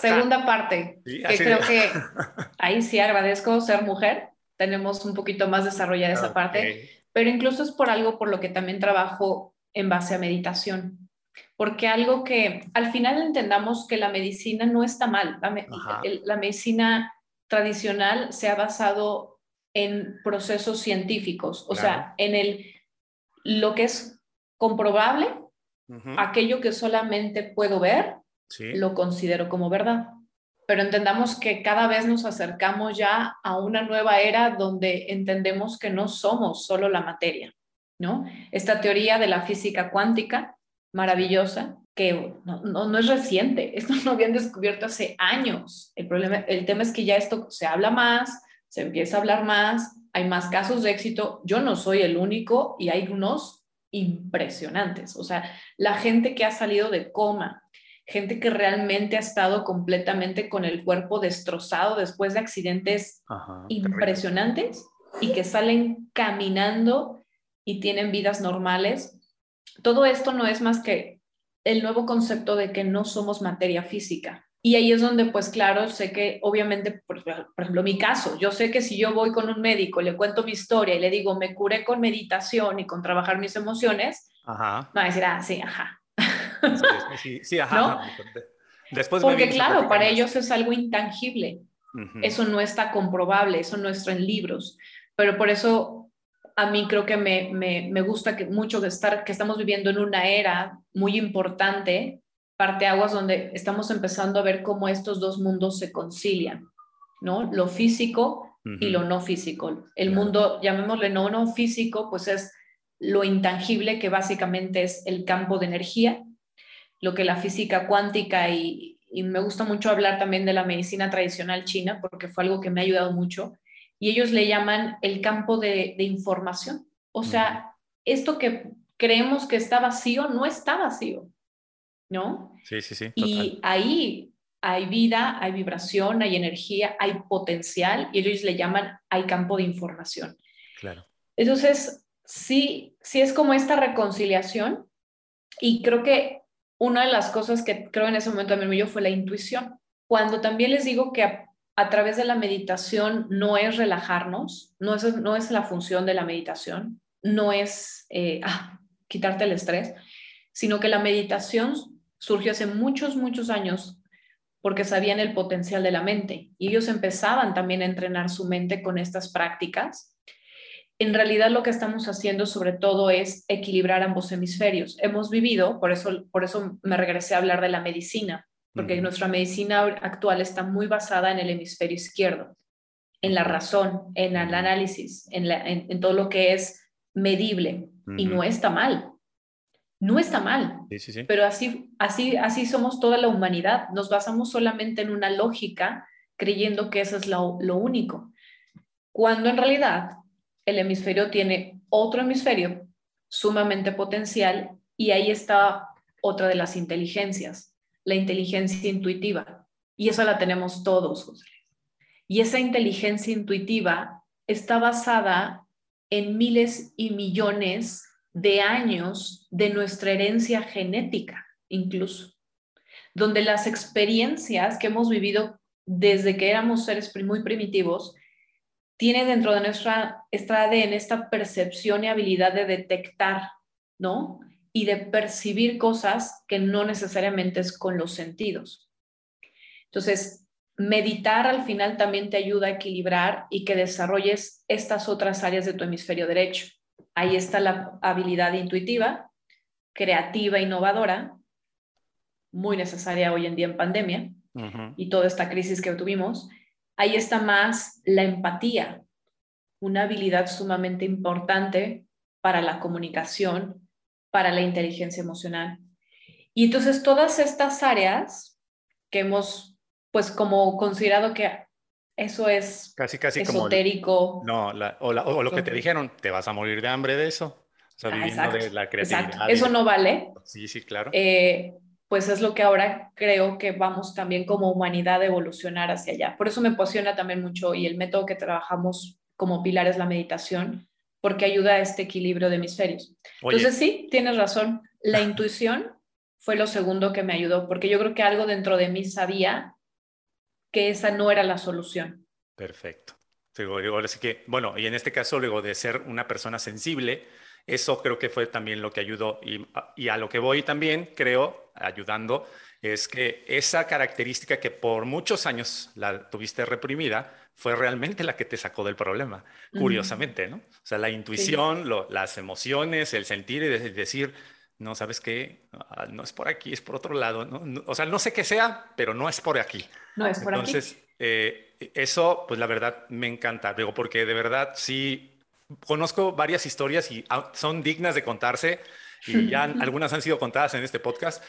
Segunda parte, que creo que ahí sí agradezco ser mujer, tenemos un poquito más desarrollada esa parte, pero incluso es por algo por lo que también trabajo en base a meditación, porque algo que al final entendamos que la medicina no está mal, la, medicina tradicional se ha basado en procesos científicos, o sea, en el lo que es comprobable, aquello que solamente puedo ver, lo considero como verdad. Pero entendamos que cada vez nos acercamos ya a una nueva era donde entendemos que no somos solo la materia, ¿no? Esta teoría de la física cuántica, maravillosa, que no, no, es reciente, esto lo habían descubierto hace años. El, problema, el tema es que ya esto se habla más, se empieza a hablar más, hay más casos de éxito. Yo no soy el único y hay unos impresionantes. O sea, la gente que ha salido de coma, gente que realmente ha estado completamente con el cuerpo destrozado después de accidentes impresionantes y que salen caminando y tienen vidas normales. Todo esto no es más que el nuevo concepto de que no somos materia física. Y ahí es donde, pues claro, sé que obviamente, por, ejemplo, mi caso, yo sé que si yo voy con un médico, le cuento mi historia y le digo, me curé con meditación y con trabajar mis emociones, ajá. va a decir, ah, sí, ajá. Sí, sí, ajá. Después Porque claro, para ellos es algo intangible. Eso no está comprobable, eso no está en libros. Pero por eso a mí creo que me, me, me gusta que mucho de estar, que estamos viviendo en una era muy importante parteaguas donde estamos empezando a ver cómo estos dos mundos se concilian, ¿no? Lo físico y lo no físico. El mundo, llamémosle no, no físico, pues es lo intangible que básicamente es el campo de energía, lo que la física cuántica y, me gusta mucho hablar también de la medicina tradicional china porque fue algo que me ha ayudado mucho, y ellos le llaman el campo de, información. O sea, esto que creemos que está vacío no está vacío. ¿No? Sí, sí, sí. Y ahí hay vida, hay vibración, hay energía, hay potencial y ellos le llaman hay campo de información. Claro. Entonces, sí, sí es como esta reconciliación y creo que una de las cosas que creo en ese momento también me dio fue la intuición. Cuando también les digo que a, través de la meditación no es relajarnos, no es, no es la función de la meditación, no es eh, ah, quitarte el estrés, sino que la meditación surgió hace muchos, muchos años porque sabían el potencial de la mente y ellos empezaban también a entrenar su mente con estas prácticas. en realidad lo que estamos haciendo sobre todo es equilibrar ambos hemisferios. Hemos vivido, por eso, por eso me regresé a hablar de la medicina, porque nuestra medicina actual está muy basada en el hemisferio izquierdo, en la razón, en el análisis, en, en, todo lo que es medible, y no está mal. No está mal, pero así, así, así somos toda la humanidad. Nos basamos solamente en una lógica, creyendo que eso es lo, lo único, cuando en realidad el hemisferio tiene otro hemisferio sumamente potencial y ahí está otra de las inteligencias, la inteligencia intuitiva. Y eso la tenemos todos, José. Y esa inteligencia intuitiva está basada en miles y millones de años de nuestra herencia genética, incluso, donde las experiencias que hemos vivido desde que éramos seres muy primitivos tiene dentro de nuestra, ADN esta percepción y habilidad de detectar, ¿no? Y de percibir cosas que no necesariamente es con los sentidos. Entonces, meditar al final también te ayuda a equilibrar y que desarrolles estas otras áreas de tu hemisferio derecho. Ahí está la habilidad intuitiva, creativa, innovadora, muy necesaria hoy en día en pandemia y toda esta crisis que tuvimos ahí está más la empatía, una habilidad sumamente importante para la comunicación, para la inteligencia emocional. Y entonces todas estas áreas que hemos, pues como considerado que eso es casi, casi esotérico. no, o, lo que te dijeron, te vas a morir de hambre de eso. O sea, viviendo de la creatividad. Eso no vale. Sí, sí, claro. Eh, pues es lo que ahora creo que vamos también como humanidad a evolucionar hacia allá. Por eso me apasiona también mucho y el método que trabajamos como pilar es la meditación, porque ayuda a este equilibrio de hemisferios. Entonces sí, tienes razón, la intuición fue lo segundo que me ayudó, porque yo creo que algo dentro de mí sabía que esa no era la solución. Perfecto. Digo, así que, bueno, y en este caso, luego de ser una persona sensible, eso creo que fue también lo que ayudó y, y, a lo que voy también, creo, ayudando, es que esa característica que por muchos años la tuviste reprimida fue realmente la que te sacó del problema, curiosamente, ¿no? O sea, la intuición, las emociones, el sentir y decir, no, ¿sabes qué? Ah, no es por aquí, es por otro lado, ¿no? O sea, no sé qué sea, pero no es por aquí. No es por Entonces, aquí. Entonces, eh, eso, pues la verdad, me encanta, digo, porque de verdad sí conozco varias historias y ah, son dignas de contarse y ya algunas han sido contadas en este podcast.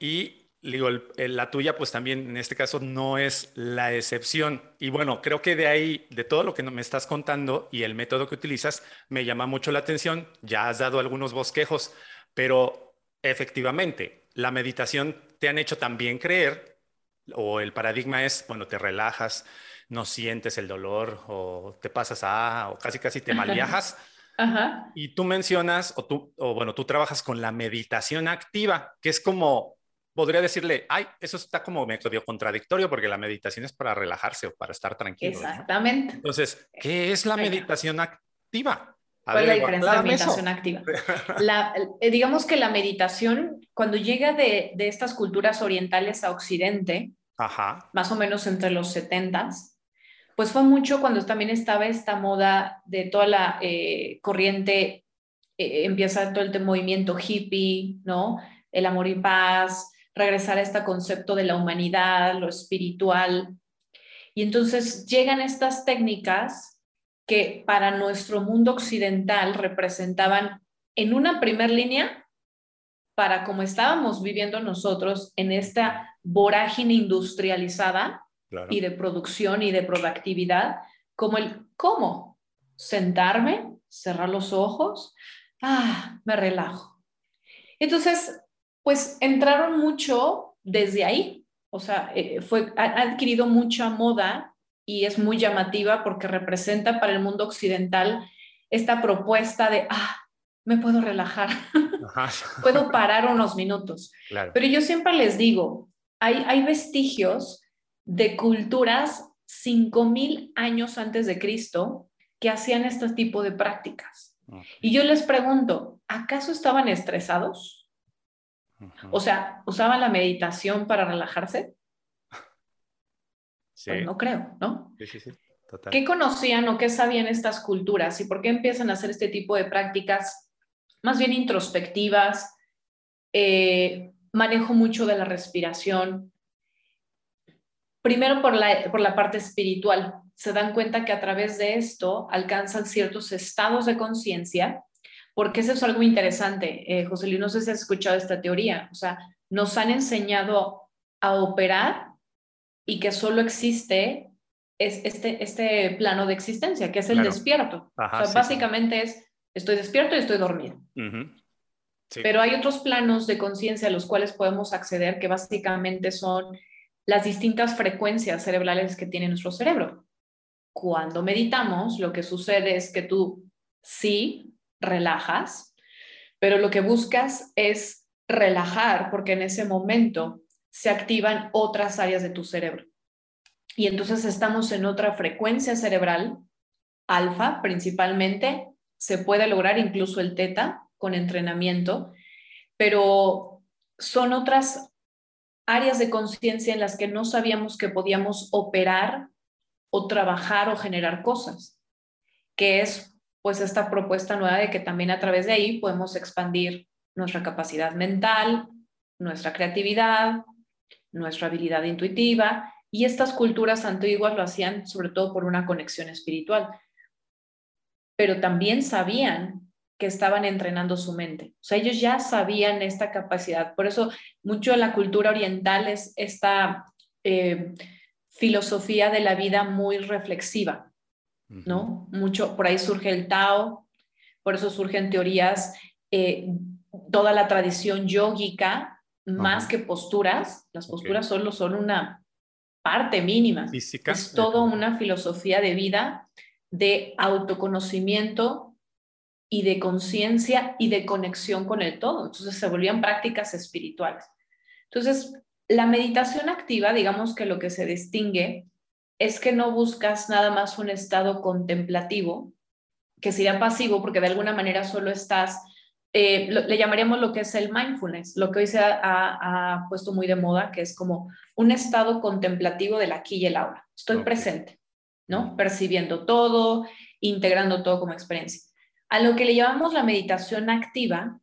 Y digo, la tuya, pues también en este caso no es la excepción. Y bueno, creo que de ahí, de todo lo que me estás contando y el método que utilizas, me llama mucho la atención. Ya has dado algunos bosquejos, pero efectivamente, la meditación te han hecho también creer, o el paradigma es, bueno, te relajas, no sientes el dolor o te pasas a, o casi casi te mal viajas. Ajá. Y tú mencionas, o tú, o bueno, tú trabajas con la meditación activa, que es como, podría decirle, ay, eso está como medio contradictorio porque la meditación es para relajarse o para estar tranquilo. Exactamente. Entonces, ¿qué es la meditación activa? ¿Cuál es la diferencia de la meditación activa? La, eh, digamos que la meditación, cuando llega de, de estas culturas orientales a Occidente, Ajá. más o menos entre los 70s, pues fue mucho cuando también estaba esta moda de toda la eh, corriente, eh, empieza todo el movimiento hippie, ¿no? El amor y paz, regresar a este concepto de la humanidad, lo espiritual. Y entonces llegan estas técnicas que para nuestro mundo occidental representaban en una primer línea para como estábamos viviendo nosotros en esta vorágine industrializada, y de producción y de productividad, como el cómo sentarme, cerrar los ojos, ah, me relajo. Entonces, pues entraron mucho desde ahí, o sea, eh, fue, ha, adquirido mucha moda y es muy llamativa porque representa para el mundo occidental esta propuesta de, ah, me puedo relajar, puedo parar unos minutos. Pero yo siempre les digo, hay, hay vestigios de culturas 5.000 años antes de Cristo que hacían este tipo de prácticas. Y yo les pregunto, ¿acaso estaban estresados? O sea, ¿usaban la meditación para relajarse? Sí. Pues no creo, ¿no? Sí, sí, sí. ¿Qué conocían o qué sabían estas culturas y por qué empiezan a hacer este tipo de prácticas más bien introspectivas? Eh, manejo mucho de la respiración. Primero por la, por la parte espiritual. Se dan cuenta que a través de esto alcanzan ciertos estados de conciencia, porque eso es algo interesante. Eh, José Luis, no sé si has escuchado esta teoría. O sea, nos han enseñado a operar y que solo existe es este, este plano de existencia, que es el despierto. o sea, básicamente es, estoy despierto y estoy dormido. Pero hay otros planos de conciencia a los cuales podemos acceder que básicamente son las distintas frecuencias cerebrales que tiene nuestro cerebro. Cuando meditamos, lo que sucede es que tú sí relajas, pero lo que buscas es relajar porque en ese momento se activan otras áreas de tu cerebro. Y entonces estamos en otra frecuencia cerebral, alfa principalmente, se puede lograr incluso el teta con entrenamiento, pero son otras áreas de conciencia en las que no sabíamos que podíamos operar o trabajar o generar cosas, que es pues esta propuesta nueva de que también a través de ahí podemos expandir nuestra capacidad mental, nuestra creatividad, nuestra habilidad intuitiva, y estas culturas antiguas lo hacían sobre todo por una conexión espiritual, pero también sabían que estaban entrenando su mente. O sea, ellos ya sabían esta capacidad. Por eso mucho de la cultura oriental es esta eh, filosofía de la vida muy reflexiva, ¿no? Mucho, por ahí surge el Tao, por eso surgen teorías, eh, toda la tradición yógica, más que posturas, las posturas solo son una parte mínima. Física. Es toda una filosofía de vida, de autoconocimiento y de conciencia y de conexión con el todo. Entonces se volvían prácticas espirituales. Entonces, la meditación activa, digamos que lo que se distingue es que no buscas nada más un estado contemplativo, que sería pasivo, porque de alguna manera solo estás, eh, le llamaríamos lo que es el mindfulness, lo que hoy se ha, puesto muy de moda, que es como un estado contemplativo del aquí y el ahora. Estoy presente, ¿no? Percibiendo todo, integrando todo como experiencia. A lo que le llamamos la meditación activa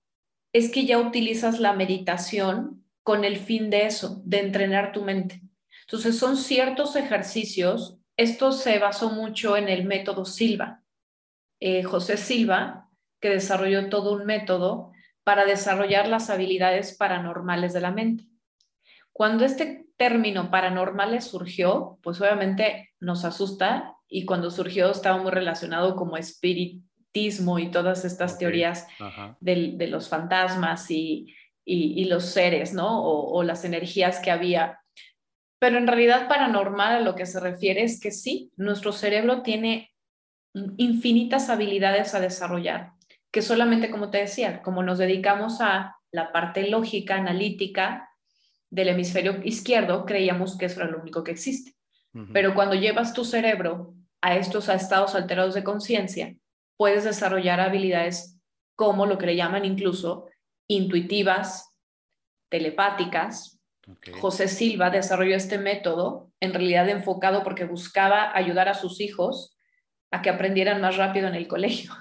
es que ya utilizas la meditación con el fin de eso, de entrenar tu mente. Entonces son ciertos ejercicios. Esto se basó mucho en el método Silva. Eh, José Silva, que desarrolló todo un método para desarrollar las habilidades paranormales de la mente. Cuando este término paranormales surgió, pues obviamente nos asusta y cuando surgió estaba muy relacionado como espíritu y todas estas teorías de los fantasmas y, los seres, ¿no? O, las energías que había. Pero en realidad paranormal a lo que se refiere es que sí, nuestro cerebro tiene infinitas habilidades a desarrollar, que solamente, como te decía, como nos dedicamos a la parte lógica, analítica del hemisferio izquierdo, creíamos que eso era lo único que existe. Pero cuando llevas tu cerebro a estos estados alterados de conciencia, puedes desarrollar habilidades como lo que le llaman incluso intuitivas, telepáticas. José Silva desarrolló este método en realidad enfocado porque buscaba ayudar a sus hijos a que aprendieran más rápido en el colegio.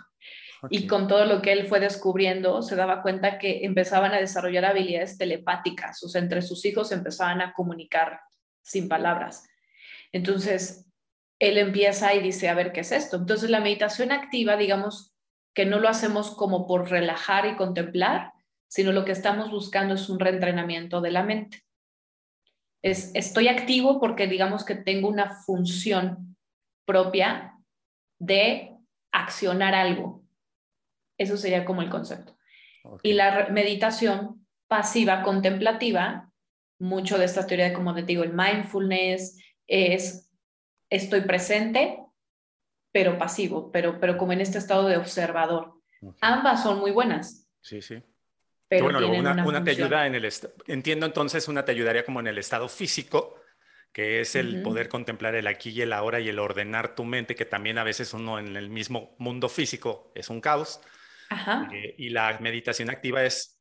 Y con todo lo que él fue descubriendo, se daba cuenta que empezaban a desarrollar habilidades telepáticas, o sea, entre sus hijos empezaban a comunicar sin palabras. Entonces, él empieza y dice, a ver, ¿qué es esto? Entonces la meditación activa, digamos que no lo hacemos como por relajar y contemplar, sino lo que estamos buscando es un reentrenamiento de la mente. Es, estoy activo porque digamos que tengo una función propia de accionar algo. Eso sería como el concepto. Y la meditación pasiva, contemplativa, mucho de esta teoría de, como te digo, el mindfulness, es estoy presente, pero pasivo, pero, pero como en este estado de observador. Ambas son muy buenas. Sí, sí. Pero bueno, una, te ayuda en el... Entiendo entonces, una te ayudaría como en el estado físico, que es el poder contemplar el aquí y el ahora y el ordenar tu mente, que también a veces uno en el mismo mundo físico es un caos. Ajá. Eh, y la meditación activa es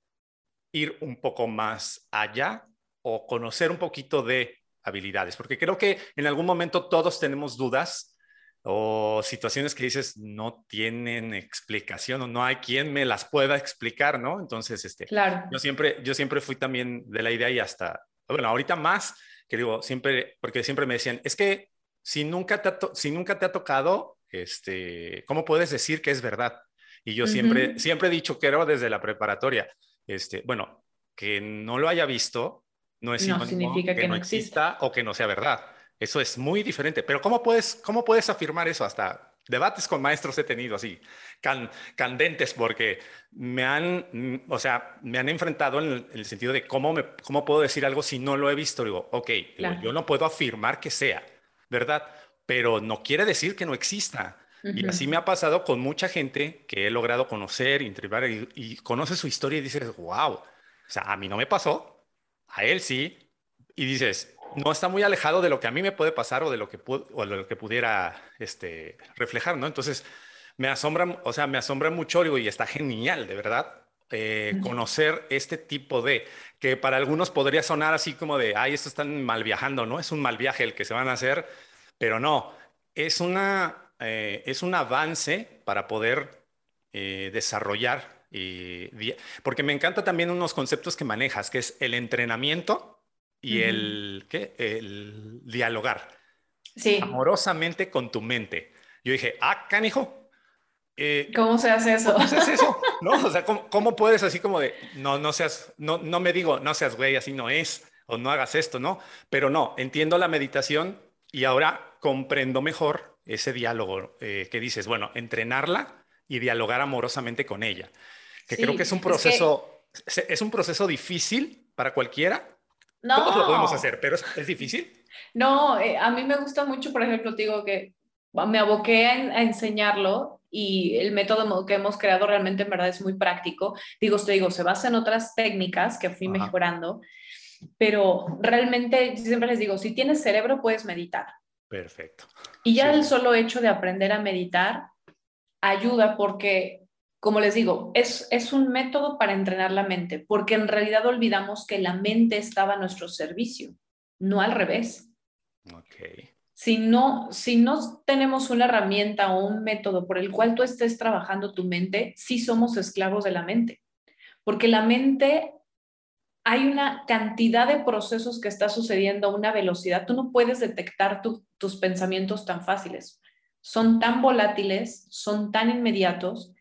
ir un poco más allá o conocer un poquito de habilidades, porque creo que en algún momento todos tenemos dudas o situaciones que dices no tienen explicación o no hay quien me las pueda explicar, ¿no? Entonces, este, claro. yo, siempre, yo siempre fui también de la idea y hasta, bueno, ahorita más, que digo, siempre, porque siempre me decían, es que si nunca te ha, si nunca te ha tocado, este, ¿cómo puedes decir que es verdad? Y yo siempre, siempre he dicho que era desde la preparatoria, este, bueno, que no lo haya visto no, es no significa que, no exista o que no sea verdad. Eso es muy diferente. Pero ¿cómo puedes, cómo puedes afirmar eso? Hasta debates con maestros he tenido así, candentes, porque me han, o sea, me han enfrentado en el, sentido de cómo, me, cómo puedo decir algo si no lo he visto. Digo, ok, yo no puedo afirmar que sea, ¿verdad? Pero no quiere decir que no exista. Y así me ha pasado con mucha gente que he logrado conocer, intrigar y, y conoce su historia y dices, wow, o sea, a mí no me pasó, a él sí, y dices, no está muy alejado de lo que a mí me puede pasar o de lo que, o de lo que pudiera este, reflejar, ¿no? Entonces, me asombra, o sea, me asombra mucho y está genial, de verdad, eh, conocer este tipo de, que para algunos podría sonar así como de, ay, estos están mal viajando, ¿no? Es un mal viaje el que se van a hacer, pero no, es, una, eh, es un avance para poder eh, desarrollar, porque me encanta también unos conceptos que manejas, que es el entrenamiento y el, ¿qué? el dialogar. Sí. Amorosamente con tu mente. Yo dije, ah, canijo. Eh, ¿Cómo se hace eso? ¿Cómo se hace eso? ¿No? O sea, ¿cómo, puedes así como de, no, no seas, no, no me digo, no seas güey, así no es, o no hagas esto, ¿no? Pero no, entiendo la meditación y ahora comprendo mejor ese diálogo eh, que dices, bueno, entrenarla y dialogar amorosamente con ella. Que creo que es un proceso, es un proceso difícil para cualquiera, no. Todos lo podemos hacer, pero es, difícil. No, eh, a mí me gusta mucho, por ejemplo, digo que me aboqué a, enseñarlo y el método que hemos creado realmente en verdad es muy práctico. Digo, te digo, se basa en otras técnicas que fui mejorando, pero realmente siempre les digo, si tienes cerebro puedes meditar. Perfecto. Y ya el solo hecho de aprender a meditar ayuda porque como les digo, es, es un método para entrenar la mente, porque en realidad olvidamos que la mente estaba a nuestro servicio, no al revés. Okay. Si no, si no tenemos una herramienta o un método por el cual tú estés trabajando tu mente, sí somos esclavos de la mente, porque la mente hay una cantidad de procesos que está sucediendo a una velocidad. Tú no puedes detectar tus pensamientos tan fáciles. Son tan volátiles, son tan inmediatos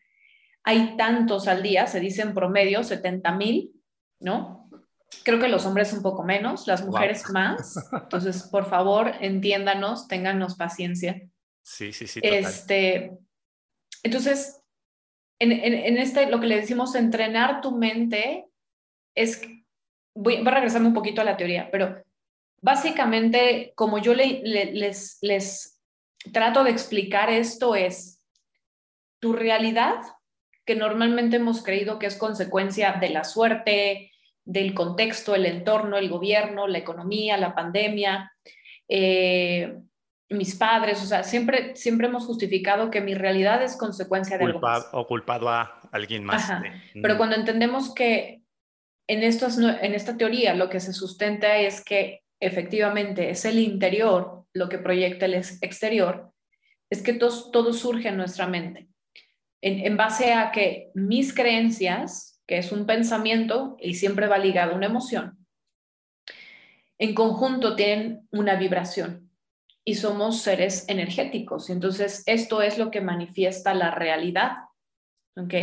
hay tantos al día, se dice en promedio 70 mil, ¿no? Creo que los hombres un poco menos, las mujeres más. Entonces, por favor, entiéndanos, téngannos paciencia. Sí, sí, sí. Este, entonces, en, este, lo que le decimos entrenar tu mente es, voy, a regresarme un poquito a la teoría, pero básicamente, como yo les, les trato de explicar esto, es tu realidad que normalmente hemos creído que es consecuencia de la suerte, del contexto, el entorno, el gobierno, la economía, la pandemia, eh, mis padres, o sea, siempre, siempre hemos justificado que mi realidad es consecuencia de algo O culpado a alguien más. Pero cuando entendemos que en, estos, en esta teoría lo que se sustenta es que efectivamente es el interior lo que proyecta el exterior, es que todo, todo surge en nuestra mente en, base a que mis creencias, que es un pensamiento y siempre va ligado a una emoción, en conjunto tienen una vibración y somos seres energéticos. Entonces, esto es lo que manifiesta la realidad. ¿Ok?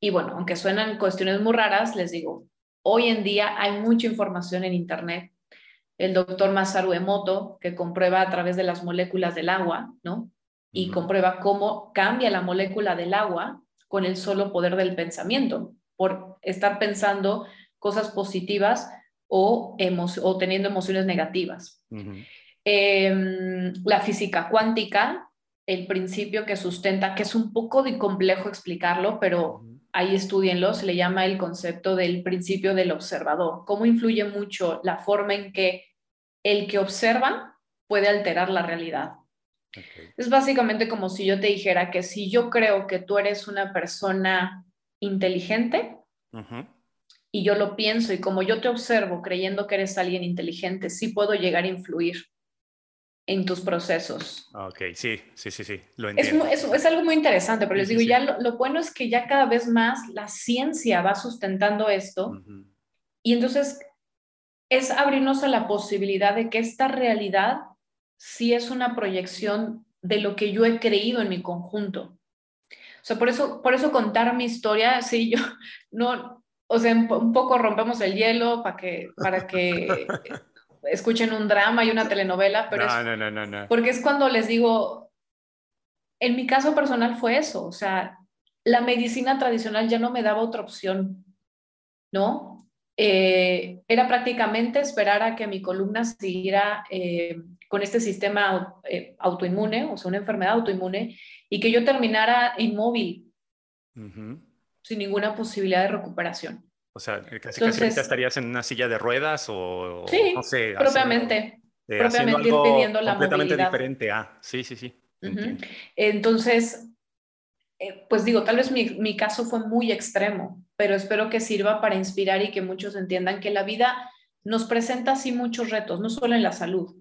Y bueno, aunque suenan cuestiones muy raras, les digo, hoy en día hay mucha información en Internet. El doctor Masaru Emoto, que comprueba a través de las moléculas del agua, ¿no? y comprueba cómo cambia la molécula del agua con el solo poder del pensamiento, por estar pensando cosas positivas o, o teniendo emociones negativas. Em, la física cuántica, el principio que sustenta, que es un poco de complejo explicarlo, pero ahí estudienlo, se le llama el concepto del principio del observador, cómo influye mucho la forma en que el que observa puede alterar la realidad. Es básicamente como si yo te dijera que si yo creo que tú eres una persona inteligente y yo lo pienso y como yo te observo creyendo que eres alguien inteligente, sí puedo llegar a influir en tus procesos. Ok, sí, sí, sí, sí, lo entiendo. Es, es, es algo muy interesante, pero les digo, ya lo, lo, bueno es que ya cada vez más la ciencia va sustentando esto uh -huh. y entonces es abrirnos a la posibilidad de que esta realidad sí es una proyección de lo que yo he creído en mi conjunto. O sea, por eso, por eso contar mi historia, sí, yo no, o sea, un poco rompemos el hielo para que, para que escuchen un drama y una telenovela, pero no, es, no, no, no, no. porque es cuando les digo, en mi caso personal fue eso, o sea, la medicina tradicional ya no me daba otra opción, ¿no? Eh, era prácticamente esperar a que mi columna siguiera eh, con este sistema eh, autoinmune, o sea, una enfermedad autoinmune, y que yo terminara inmóvil, uh -huh. sin ninguna posibilidad de recuperación. O sea, casi, Entonces, casi estarías en una silla de ruedas o, sí, no sé. propiamente. Haciendo, eh, propiamente algo pidiendo la completamente movilidad. diferente a. Ah, sí, sí, sí. Uh -huh. Entonces, eh, pues digo, tal vez mi, mi caso fue muy extremo, pero espero que sirva para inspirar y que muchos entiendan que la vida nos presenta así muchos retos, no solo en la salud,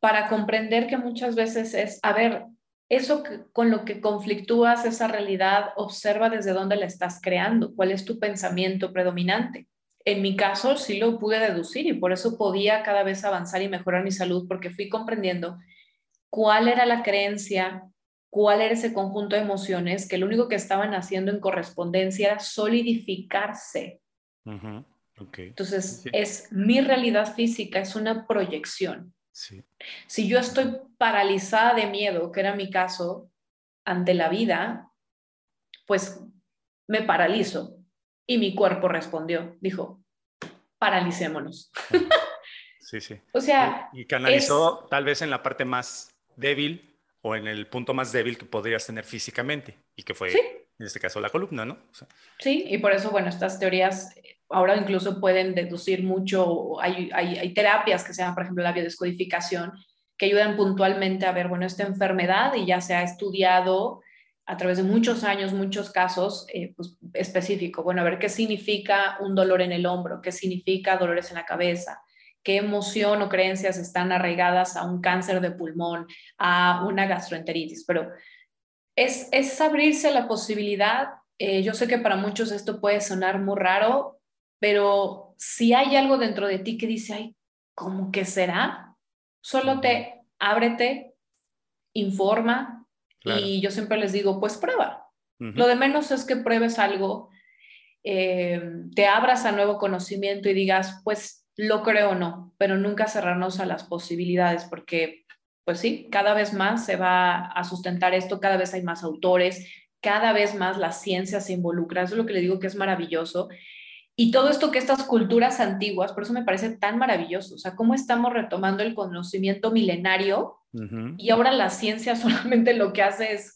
para comprender que muchas veces es, a ver, eso que, con lo que conflictúas, esa realidad, observa desde dónde la estás creando, cuál es tu pensamiento predominante. En mi caso sí lo pude deducir y por eso podía cada vez avanzar y mejorar mi salud porque fui comprendiendo cuál era la creencia, cuál era ese conjunto de emociones que lo único que estaban haciendo en correspondencia era solidificarse. Uh -huh. okay. Entonces, sí. es mi realidad física, es una proyección. Sí. Si yo estoy paralizada de miedo, que era mi caso, ante la vida, pues me paralizo. Y mi cuerpo respondió, dijo, paralicémonos. Sí, sí. o sea... Y, y canalizó es... tal vez en la parte más débil o en el punto más débil que podrías tener físicamente, y que fue, ¿Sí? en este caso, la columna, ¿no? O sea, sí, y por eso, bueno, estas teorías ahora incluso pueden deducir mucho, hay, hay, hay, terapias que se llaman, por ejemplo, la biodescodificación, que ayudan puntualmente a ver, bueno, esta enfermedad y ya se ha estudiado a través de muchos años, muchos casos eh, pues, específicos. Bueno, a ver qué significa un dolor en el hombro, qué significa dolores en la cabeza, qué emoción o creencias están arraigadas a un cáncer de pulmón, a una gastroenteritis, pero es, es abrirse la posibilidad. Eh, yo sé que para muchos esto puede sonar muy raro, pero si hay algo dentro de ti que dice, ay, ¿cómo que será? Solo te ábrete, informa claro. y yo siempre les digo, pues prueba. Uh -huh. Lo de menos es que pruebes algo, eh, te abras a nuevo conocimiento y digas, pues lo creo o no, pero nunca cerrarnos a las posibilidades porque, pues sí, cada vez más se va a sustentar esto, cada vez hay más autores, cada vez más la ciencia se involucra, eso es lo que le digo que es maravilloso. Y todo esto que estas culturas antiguas, por eso me parece tan maravilloso, o sea, cómo estamos retomando el conocimiento milenario uh -huh. y ahora la ciencia solamente lo que hace es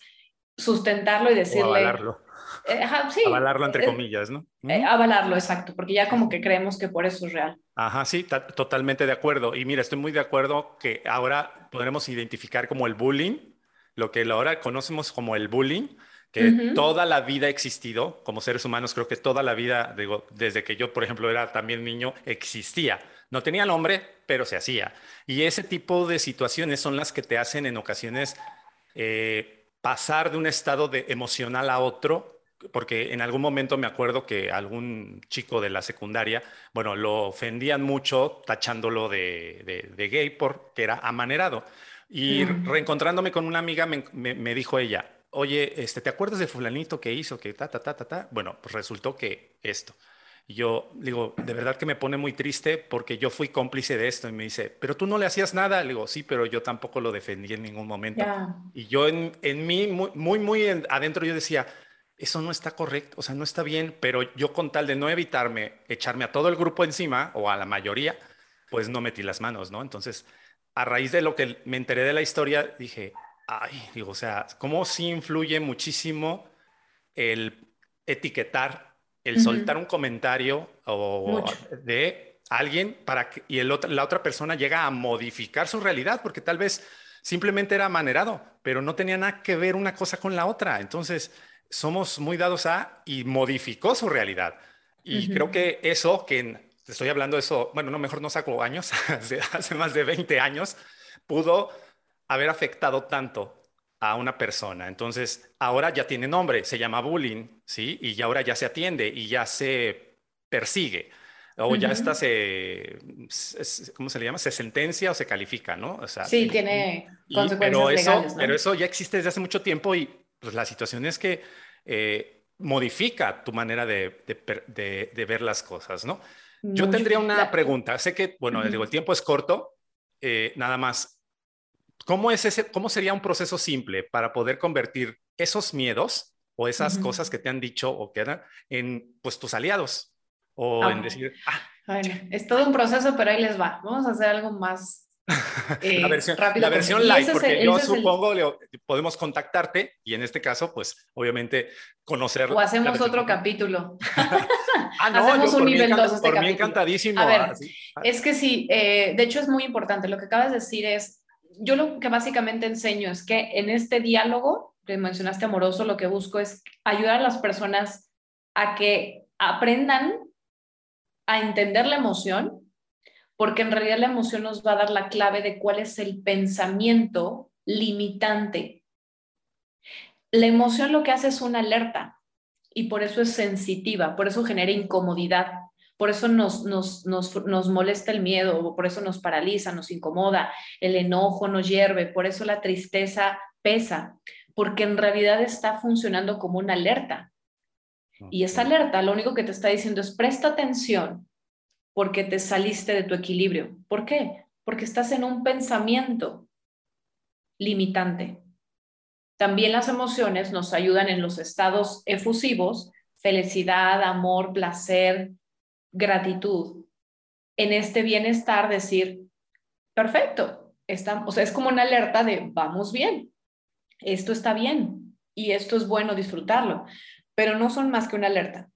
sustentarlo y decirle... O avalarlo. Eh, ajá, sí, avalarlo entre eh, comillas, ¿no? Eh, avalarlo, exacto, porque ya como que creemos que por eso es real. Ajá, sí, totalmente de acuerdo. Y mira, estoy muy de acuerdo que ahora podremos identificar como el bullying, lo que ahora conocemos como el bullying, que uh -huh. toda la vida ha existido, como seres humanos, creo que toda la vida, digo, desde que yo, por ejemplo, era también niño, existía. No tenía nombre, pero se hacía. Y ese tipo de situaciones son las que te hacen en ocasiones eh, pasar de un estado de emocional a otro, porque en algún momento me acuerdo que algún chico de la secundaria, bueno, lo ofendían mucho tachándolo de, de, de gay porque era amanerado. Y reencontrándome con una amiga me, me, me dijo ella, oye, este, ¿te acuerdas de fulanito que hizo que ta, ta, ta, ta, ta? Bueno, pues resultó que esto. Y yo digo, de verdad que me pone muy triste porque yo fui cómplice de esto. Y me dice, pero tú no le hacías nada. Le digo, sí, pero yo tampoco lo defendí en ningún momento. Yeah. Y yo en, en mí, muy, muy, muy adentro, yo decía, eso no está correcto, o sea, no está bien, pero yo con tal de no evitarme echarme a todo el grupo encima o a la mayoría, pues no metí las manos, ¿no? Entonces, a raíz de lo que me enteré de la historia, dije, ay, digo, o sea, cómo sí influye muchísimo el etiquetar, el uh -huh. soltar un comentario o de alguien para que y el otro, la otra persona llega a modificar su realidad, porque tal vez simplemente era manerado, pero no tenía nada que ver una cosa con la otra. Entonces, somos muy dados a y modificó su realidad. Y uh -huh. creo que eso, que estoy hablando de eso, bueno, no, mejor no saco años, hace, más de 20 años, pudo haber afectado tanto a una persona. Entonces, ahora ya tiene nombre, se llama bullying, ¿sí? Y ahora ya se atiende y ya se persigue. O ya está se, ¿cómo se le llama? Se sentencia o se califica, ¿no? O sea, sí, tiene consecuencias pero eso, legales, Pero eso ya existe desde hace mucho tiempo y pues la situación es que eh, modifica tu manera de, de, ver las cosas, ¿no? Yo tendría una pregunta. Sé que, bueno, digo, el tiempo es corto, eh, nada más. ¿Cómo, es ese, ¿Cómo sería un proceso simple para poder convertir esos miedos o esas cosas que te han dicho o quedan en pues tus aliados? O ah, en decir, ah, bueno, es todo un proceso, pero ahí les va. Vamos a hacer algo más eh, la versión. La versión live, porque yo supongo, podemos contactarte y en este caso, pues obviamente conocer. O hacemos otro capítulo. ah, no, hacemos un nivel 2 este por mí encantadísimo. A ver, es que sí, eh, de hecho es muy importante. Lo que acabas de decir es, yo lo que básicamente enseño es que en este diálogo que mencionaste amoroso, lo que busco es ayudar a las personas a que aprendan a entender la emoción, porque en realidad la emoción nos va a dar la clave de cuál es el pensamiento limitante. La emoción lo que hace es una alerta y por eso es sensitiva, por eso genera incomodidad. Por eso nos, nos, nos, molesta el miedo, por eso nos paraliza, nos incomoda, el enojo nos hierve, por eso la tristeza pesa, porque en realidad está funcionando como una alerta. Y esa alerta lo único que te está diciendo es presta atención porque te saliste de tu equilibrio. ¿Por qué? Porque estás en un pensamiento limitante. También las emociones nos ayudan en los estados efusivos, felicidad, amor, placer, gratitud, en este bienestar decir, perfecto, estamos, o sea, es como una alerta de vamos bien, esto está bien y esto es bueno disfrutarlo, pero no son más que una alerta.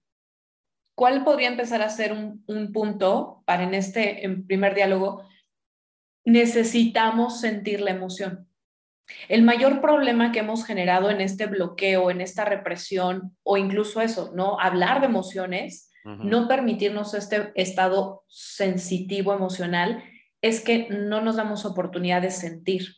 ¿Cuál podría empezar a ser un, un punto para en este en primer diálogo? Necesitamos sentir la emoción. El mayor problema que hemos generado en este bloqueo, en esta represión o incluso eso, no hablar de emociones, no permitirnos este estado sensitivo emocional, es que no nos damos oportunidad de sentir.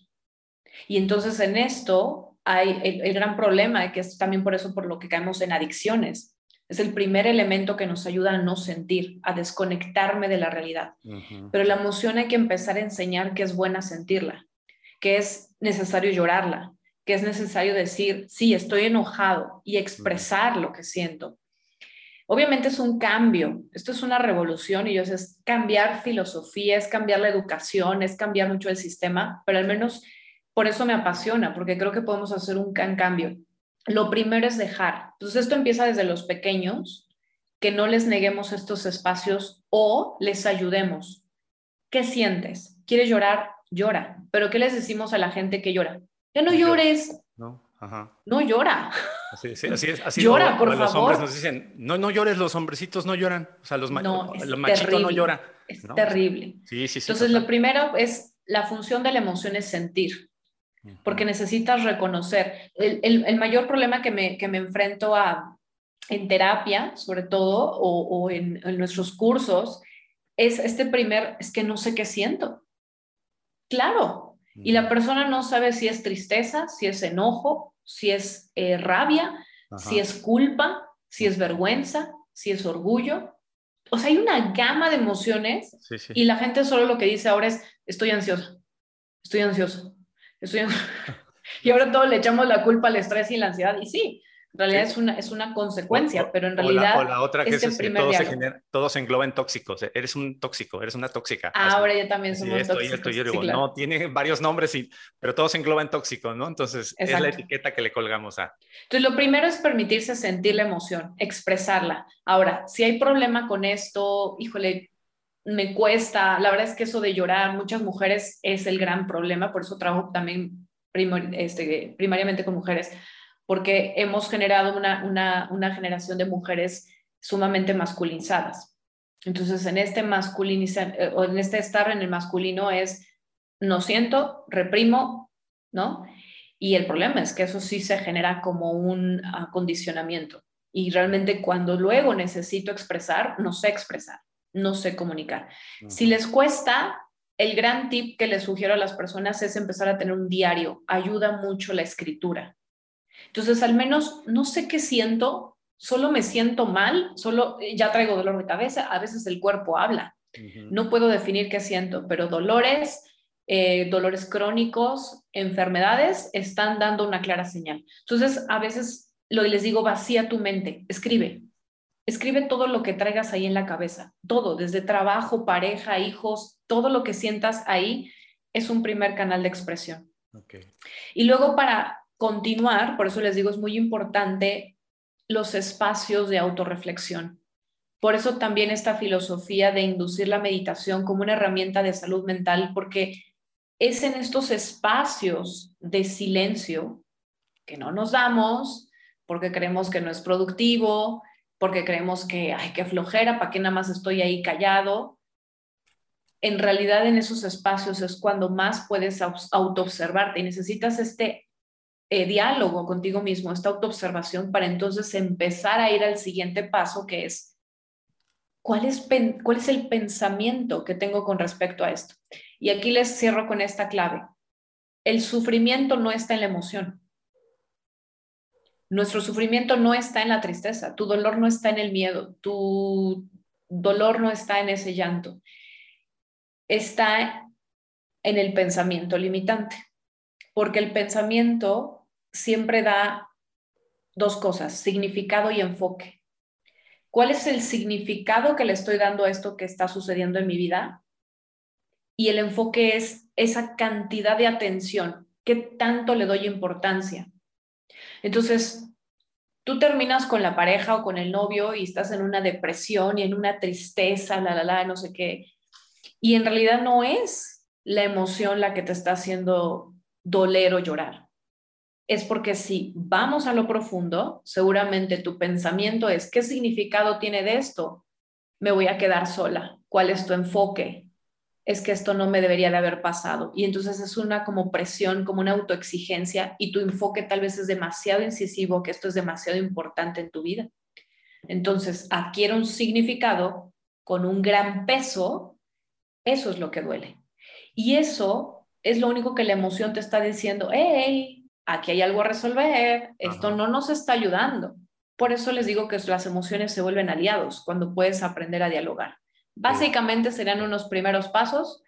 Y entonces en esto hay el, gran problema, que es también por eso por lo que caemos en adicciones. Es el primer elemento que nos ayuda a no sentir, a desconectarme de la realidad. Pero la emoción hay que empezar a enseñar que es buena sentirla, que es necesario llorarla, que es necesario decir, sí, estoy enojado y expresar lo que siento. Obviamente es un cambio, esto es una revolución y yo sé, es cambiar filosofía, es cambiar la educación, es cambiar mucho el sistema, pero al menos por eso me apasiona, porque creo que podemos hacer un gran cambio. Lo primero es dejar. Entonces esto empieza desde los pequeños, que no les neguemos estos espacios o les ayudemos. ¿Qué sientes? ¿Quieres llorar? Llora. Pero ¿qué les decimos a la gente que llora? Ya no llores. No, ajá. No llora. Así, así es. Así Llora, por los hombres nos dicen, no, no llores, los hombrecitos no lloran. O sea, los, machitos no lloran. Es terrible. Sí, sí, sí. Entonces, lo primero es, la función de la emoción es sentir, porque necesitas reconocer. El, mayor problema que me, que me enfrento a, en terapia, sobre todo, o, en, en nuestros cursos, es este primer, es que no sé qué siento. Claro, y la persona no sabe si es tristeza, si es enojo, si es eh, rabia, si es culpa, si es vergüenza, si es orgullo. O sea, hay una gama de emociones y la gente solo lo que dice ahora es, estoy ansiosa, estoy ansioso, estoy y ahora todos le echamos la culpa al estrés y la ansiedad. Y sí, en realidad es, una, es una consecuencia, pero en realidad. O la, otra que es, es que todo se, genera, todo se, engloba en tóxicos. Eres un tóxico, eres una tóxica. Ah, ahora ya también somos esto, tóxicos. Esto, yo digo, no, tiene varios nombres, y, pero todo se engloba en tóxico, ¿no? Entonces es la etiqueta que le colgamos a. Entonces, lo primero es permitirse sentir la emoción, expresarla. Ahora, si hay problema con esto, híjole, me cuesta. La verdad es que eso de llorar, muchas mujeres es el gran problema, por eso trabajo también este, primariamente con mujeres porque hemos generado una, generación de mujeres sumamente masculinizadas. Entonces, en este masculinizar, eh, o en este estar en el masculino es, no siento, reprimo, ¿no? Y el problema es que eso sí se genera como un acondicionamiento. Y realmente cuando luego necesito expresar, no sé expresar, no sé comunicar. Si les cuesta, el gran tip que les sugiero a las personas es empezar a tener un diario. Ayuda mucho la escritura. Entonces, al menos no sé qué siento, solo me siento mal, solo eh, ya traigo dolor de cabeza, a veces el cuerpo habla. No puedo definir qué siento, pero dolores, eh, dolores crónicos, enfermedades, están dando una clara señal. Entonces, a veces lo les digo, vacía tu mente, escribe. Escribe todo lo que traigas ahí en la cabeza, todo, desde trabajo, pareja, hijos, todo lo que sientas ahí es un primer canal de expresión. Y luego para continuar, por eso les digo, es muy importante los espacios de autorreflexión. Por eso también esta filosofía de inducir la meditación como una herramienta de salud mental, porque es en estos espacios de silencio que no nos damos, porque creemos que no es productivo, porque creemos que, ay, qué flojera, ¿para qué nada más estoy ahí callado? En realidad en esos espacios es cuando más puedes autoobservarte y necesitas este eh, diálogo contigo mismo, esta autoobservación para entonces empezar a ir al siguiente paso que es, ¿cuál es, cuál es el pensamiento que tengo con respecto a esto? Y aquí les cierro con esta clave. El sufrimiento no está en la emoción. Nuestro sufrimiento no está en la tristeza, tu dolor no está en el miedo, tu dolor no está en ese llanto, está en el pensamiento limitante, porque el pensamiento siempre da dos cosas, significado y enfoque. ¿Cuál es el significado que le estoy dando a esto que está sucediendo en mi vida? Y el enfoque es esa cantidad de atención, qué tanto le doy importancia. Entonces, tú terminas con la pareja o con el novio y estás en una depresión y en una tristeza, la, la, la, no sé qué. Y en realidad no es la emoción la que te está haciendo doler o llorar. Es porque si vamos a lo profundo, seguramente tu pensamiento es, ¿qué significado tiene de esto? Me voy a quedar sola. ¿Cuál es tu enfoque? Es que esto no me debería de haber pasado. Y entonces es una como presión, como una autoexigencia y tu enfoque tal vez es demasiado incisivo, que esto es demasiado importante en tu vida. Entonces adquiere un significado con un gran peso, eso es lo que duele. Y eso es lo único que la emoción te está diciendo, hey, aquí hay algo a resolver, esto no nos está ayudando. Por eso les digo que las emociones se vuelven aliados cuando puedes aprender a dialogar. Básicamente serían unos primeros pasos,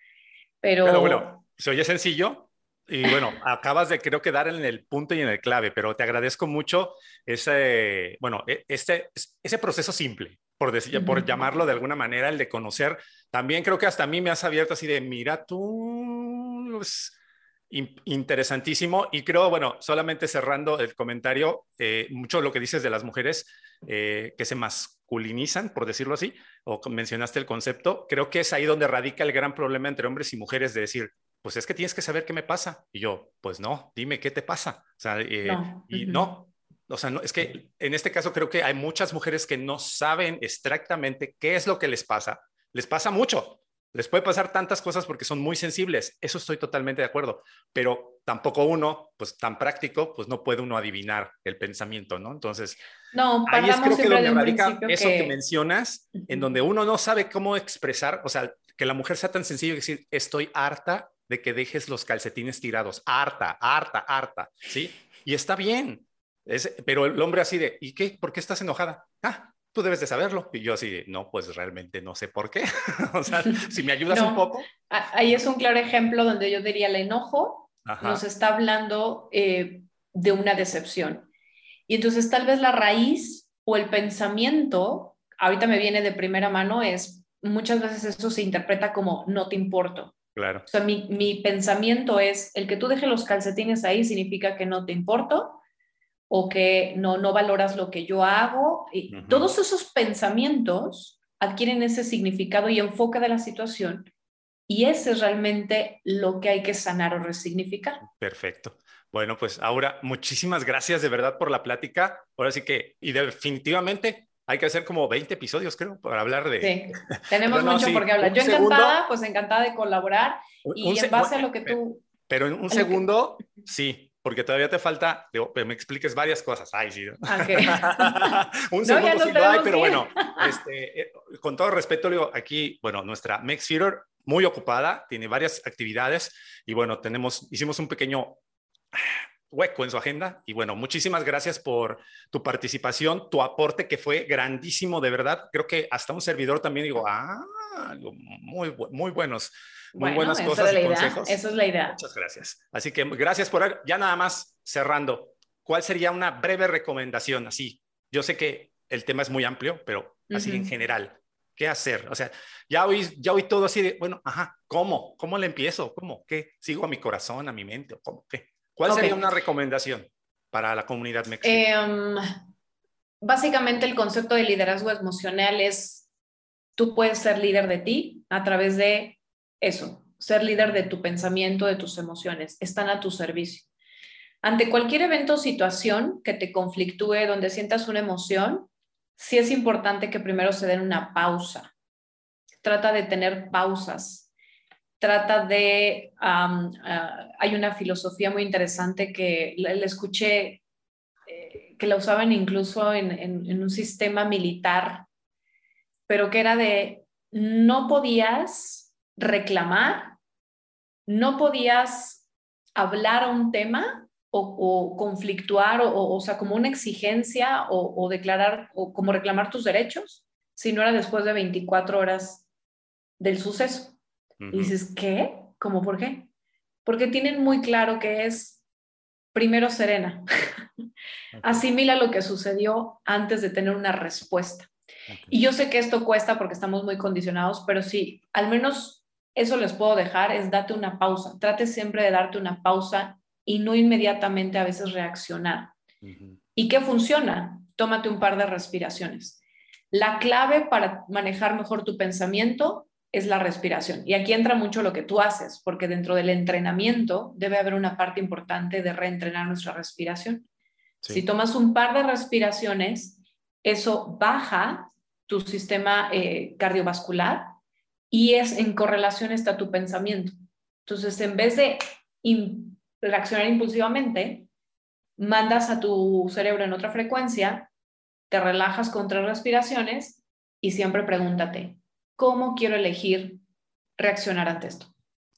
pero... Pero bueno, se oye sencillo y bueno, acabas de creo que dar en el punto y en el clave, pero te agradezco mucho ese, bueno, e, este, ese proceso simple, por, decir, por llamarlo de alguna manera, el de conocer. También creo que hasta a mí me has abierto así de, mira tú, interesantísimo. Y creo, bueno, solamente cerrando el comentario, eh, mucho lo que dices de las mujeres eh, que se masculinizan, por decirlo así, o mencionaste el concepto, creo que es ahí donde radica el gran problema entre hombres y mujeres de decir, pues es que tienes que saber qué me pasa. Y yo, pues no, dime qué te pasa. O sea, eh, y no, o sea, no, es que en este caso creo que hay muchas mujeres que no saben exactamente qué es lo que les pasa. Les pasa mucho, les puede pasar tantas cosas porque son muy sensibles, eso estoy totalmente de acuerdo, pero tampoco uno, pues tan práctico, pues no puede uno adivinar el pensamiento, ¿no? Entonces, no, ahí es creo que donde radica eso que... mencionas, en donde uno no sabe cómo expresar, o sea, que la mujer sea tan sencilla y decir, estoy harta de que dejes los calcetines tirados, harta, harta, harta, ¿sí? Y está bien, pero el hombre así de, ¿y qué? ¿Por qué estás enojada? Ah, tú debes de saberlo. Y yo así, no, pues realmente no sé por qué. o sea, si me ayudas un poco. Ahí es un claro ejemplo donde yo diría el enojo nos está hablando eh, de una decepción. Y entonces tal vez la raíz o el pensamiento, ahorita me viene de primera mano, es muchas veces eso se interpreta como no te importo. Claro. O sea, mi, mi pensamiento es, el que tú dejes los calcetines ahí significa que no te importo o que no, no valoras lo que yo hago. Y Todos esos pensamientos adquieren ese significado y enfoque de la situación y ese es realmente lo que hay que sanar o resignificar. Perfecto. Bueno, pues ahora muchísimas gracias de verdad por la plática. Ahora sí que, y definitivamente hay que hacer como 20 episodios, creo, para hablar de... Sí, tenemos mucho por qué hablar. Yo encantada, pues encantada de colaborar y en base a lo que tú... Pero en un segundo, sí, porque todavía te falta, digo, me expliques varias cosas. Ay, sí. un segundo sí lo hay, pero bueno, este, eh, con todo respeto, digo, aquí, bueno, nuestra Mex Feeder muy ocupada, tiene varias actividades y bueno, tenemos, hicimos un pequeño hueco en su agenda. Y bueno, muchísimas gracias por tu participación, tu aporte que fue grandísimo, de verdad. Creo que hasta un servidor también digo, ah, muy, muy buenos, muy buenas cosas y consejos. Eso es la idea. Muchas gracias. Así que gracias por, ya nada más cerrando, ¿cuál sería una breve recomendación? Así, yo sé que el tema es muy amplio, pero así en general, ¿qué hacer? O sea, ya oí, ya oí todo así de, bueno, ajá, ¿cómo? ¿Cómo le empiezo? ¿Cómo? ¿Qué? ¿Sigo a mi corazón, a mi mente? ¿Cómo? ¿Qué? ¿Cuál sería una recomendación para la comunidad mexicana? Em, básicamente el concepto de liderazgo emocional es, tú puedes ser líder de ti a través de eso, ser líder de tu pensamiento, de tus emociones, están a tu servicio. Ante cualquier evento o situación que te conflictúe, donde sientas una emoción, sí es importante que primero se den una pausa. Trata de tener pausas trata de, ah, hay una filosofía muy interesante que le, escuché, eh, que la usaban incluso en, un sistema militar, pero que era de, no podías reclamar, no podías hablar un tema o, conflictuar, o, o, sea, como una exigencia o, declarar, o como reclamar tus derechos, si no era después de 24 horas del suceso. Y dices, ¿qué? ¿Cómo por qué? Porque tienen muy claro que es primero serena. Asimila lo que sucedió antes de tener una respuesta. Y yo sé que esto cuesta porque estamos muy condicionados, pero sí, al menos eso les puedo dejar, es date una pausa. Trate siempre de darte una pausa y no inmediatamente a veces reaccionar. ¿Y qué funciona? Tómate un par de respiraciones. La clave para manejar mejor tu pensamiento es la respiración. Y aquí entra mucho lo que tú haces, porque dentro del entrenamiento debe haber una parte importante de reentrenar nuestra respiración. Si tomas un par de respiraciones, eso baja tu sistema eh, cardiovascular y es en correlación está tu pensamiento. Entonces, en vez de reaccionar impulsivamente, mandas a tu cerebro en otra frecuencia, te relajas con tres respiraciones y siempre pregúntate, cómo quiero elegir reaccionar ante esto.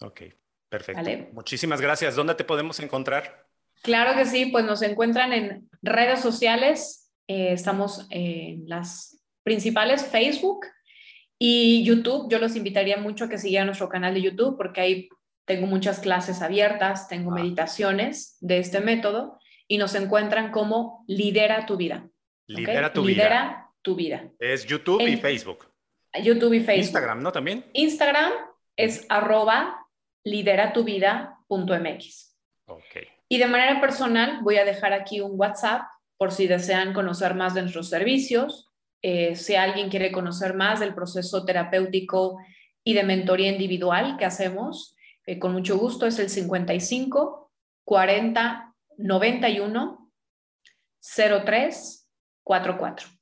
Ok, perfecto. Muchísimas gracias. ¿Dónde te podemos encontrar? Claro que sí, pues nos encuentran en redes sociales. Eh, estamos en las principales, Facebook y YouTube. Yo los invitaría mucho a que siguieran nuestro canal de YouTube porque ahí tengo muchas clases abiertas, tengo ah. meditaciones de este método y nos encuentran como Lidera tu vida. Lidera tu vida. Lidera tu vida. Es YouTube y Facebook. YouTube y Facebook. Instagram, ¿no? También. Instagram es arroba lideratuvida.mx. Ok. Y de manera personal voy a dejar aquí un WhatsApp por si desean conocer más de nuestros servicios, eh, si alguien quiere conocer más del proceso terapéutico y de mentoría individual que hacemos, eh, con mucho gusto es el 55 40 91 03 44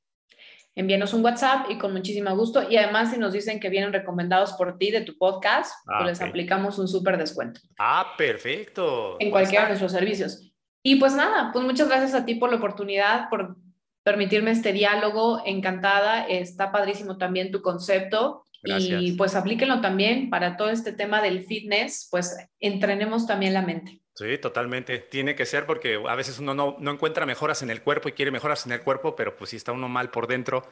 envíenos un WhatsApp y con muchísimo gusto. Y además, si nos dicen que vienen recomendados por ti de tu podcast, pues ah, les aplicamos un súper descuento. Ah, perfecto. En cualquiera de nuestros servicios. Y pues nada, pues muchas gracias a ti por la oportunidad, por permitirme este diálogo. Encantada. Está padrísimo también tu concepto. Y pues aplíquenlo también para todo este tema del fitness, pues entrenemos también la mente. Sí, totalmente. Tiene que ser porque a veces uno no, no, encuentra mejoras en el cuerpo y quiere mejoras en el cuerpo, pero pues si está uno mal por dentro,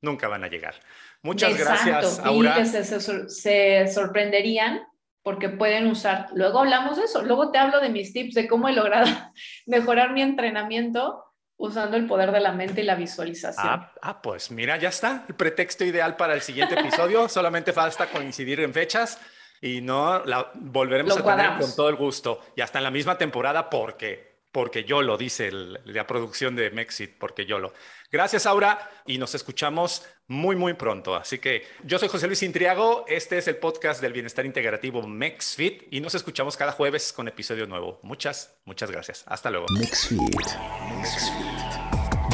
nunca van a llegar. Muchas gracias, Aura. Y se, se, se, sorprenderían porque pueden usar, luego hablamos de eso, luego te hablo de mis tips de cómo he logrado mejorar mi entrenamiento usando el poder de la mente y la visualización. Ah, ah pues mira, ya está, el pretexto ideal para el siguiente episodio, solamente falta coincidir en fechas y no la volveremos a tener con todo el gusto. Y hasta en la misma temporada porque porque yo lo dice la producción de Mexit, porque yo lo. Gracias, Aura, y nos escuchamos muy, muy pronto. Así que yo soy José Luis Intriago, este es el podcast del bienestar integrativo MexFit y nos escuchamos cada jueves con episodio nuevo. Muchas, muchas gracias. Hasta luego. MexFit.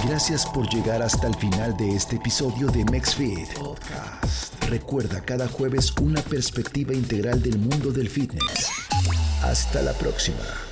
Gracias por llegar hasta el final de este episodio de MexFit. Recuerda cada jueves una perspectiva integral del mundo del fitness. Hasta la próxima.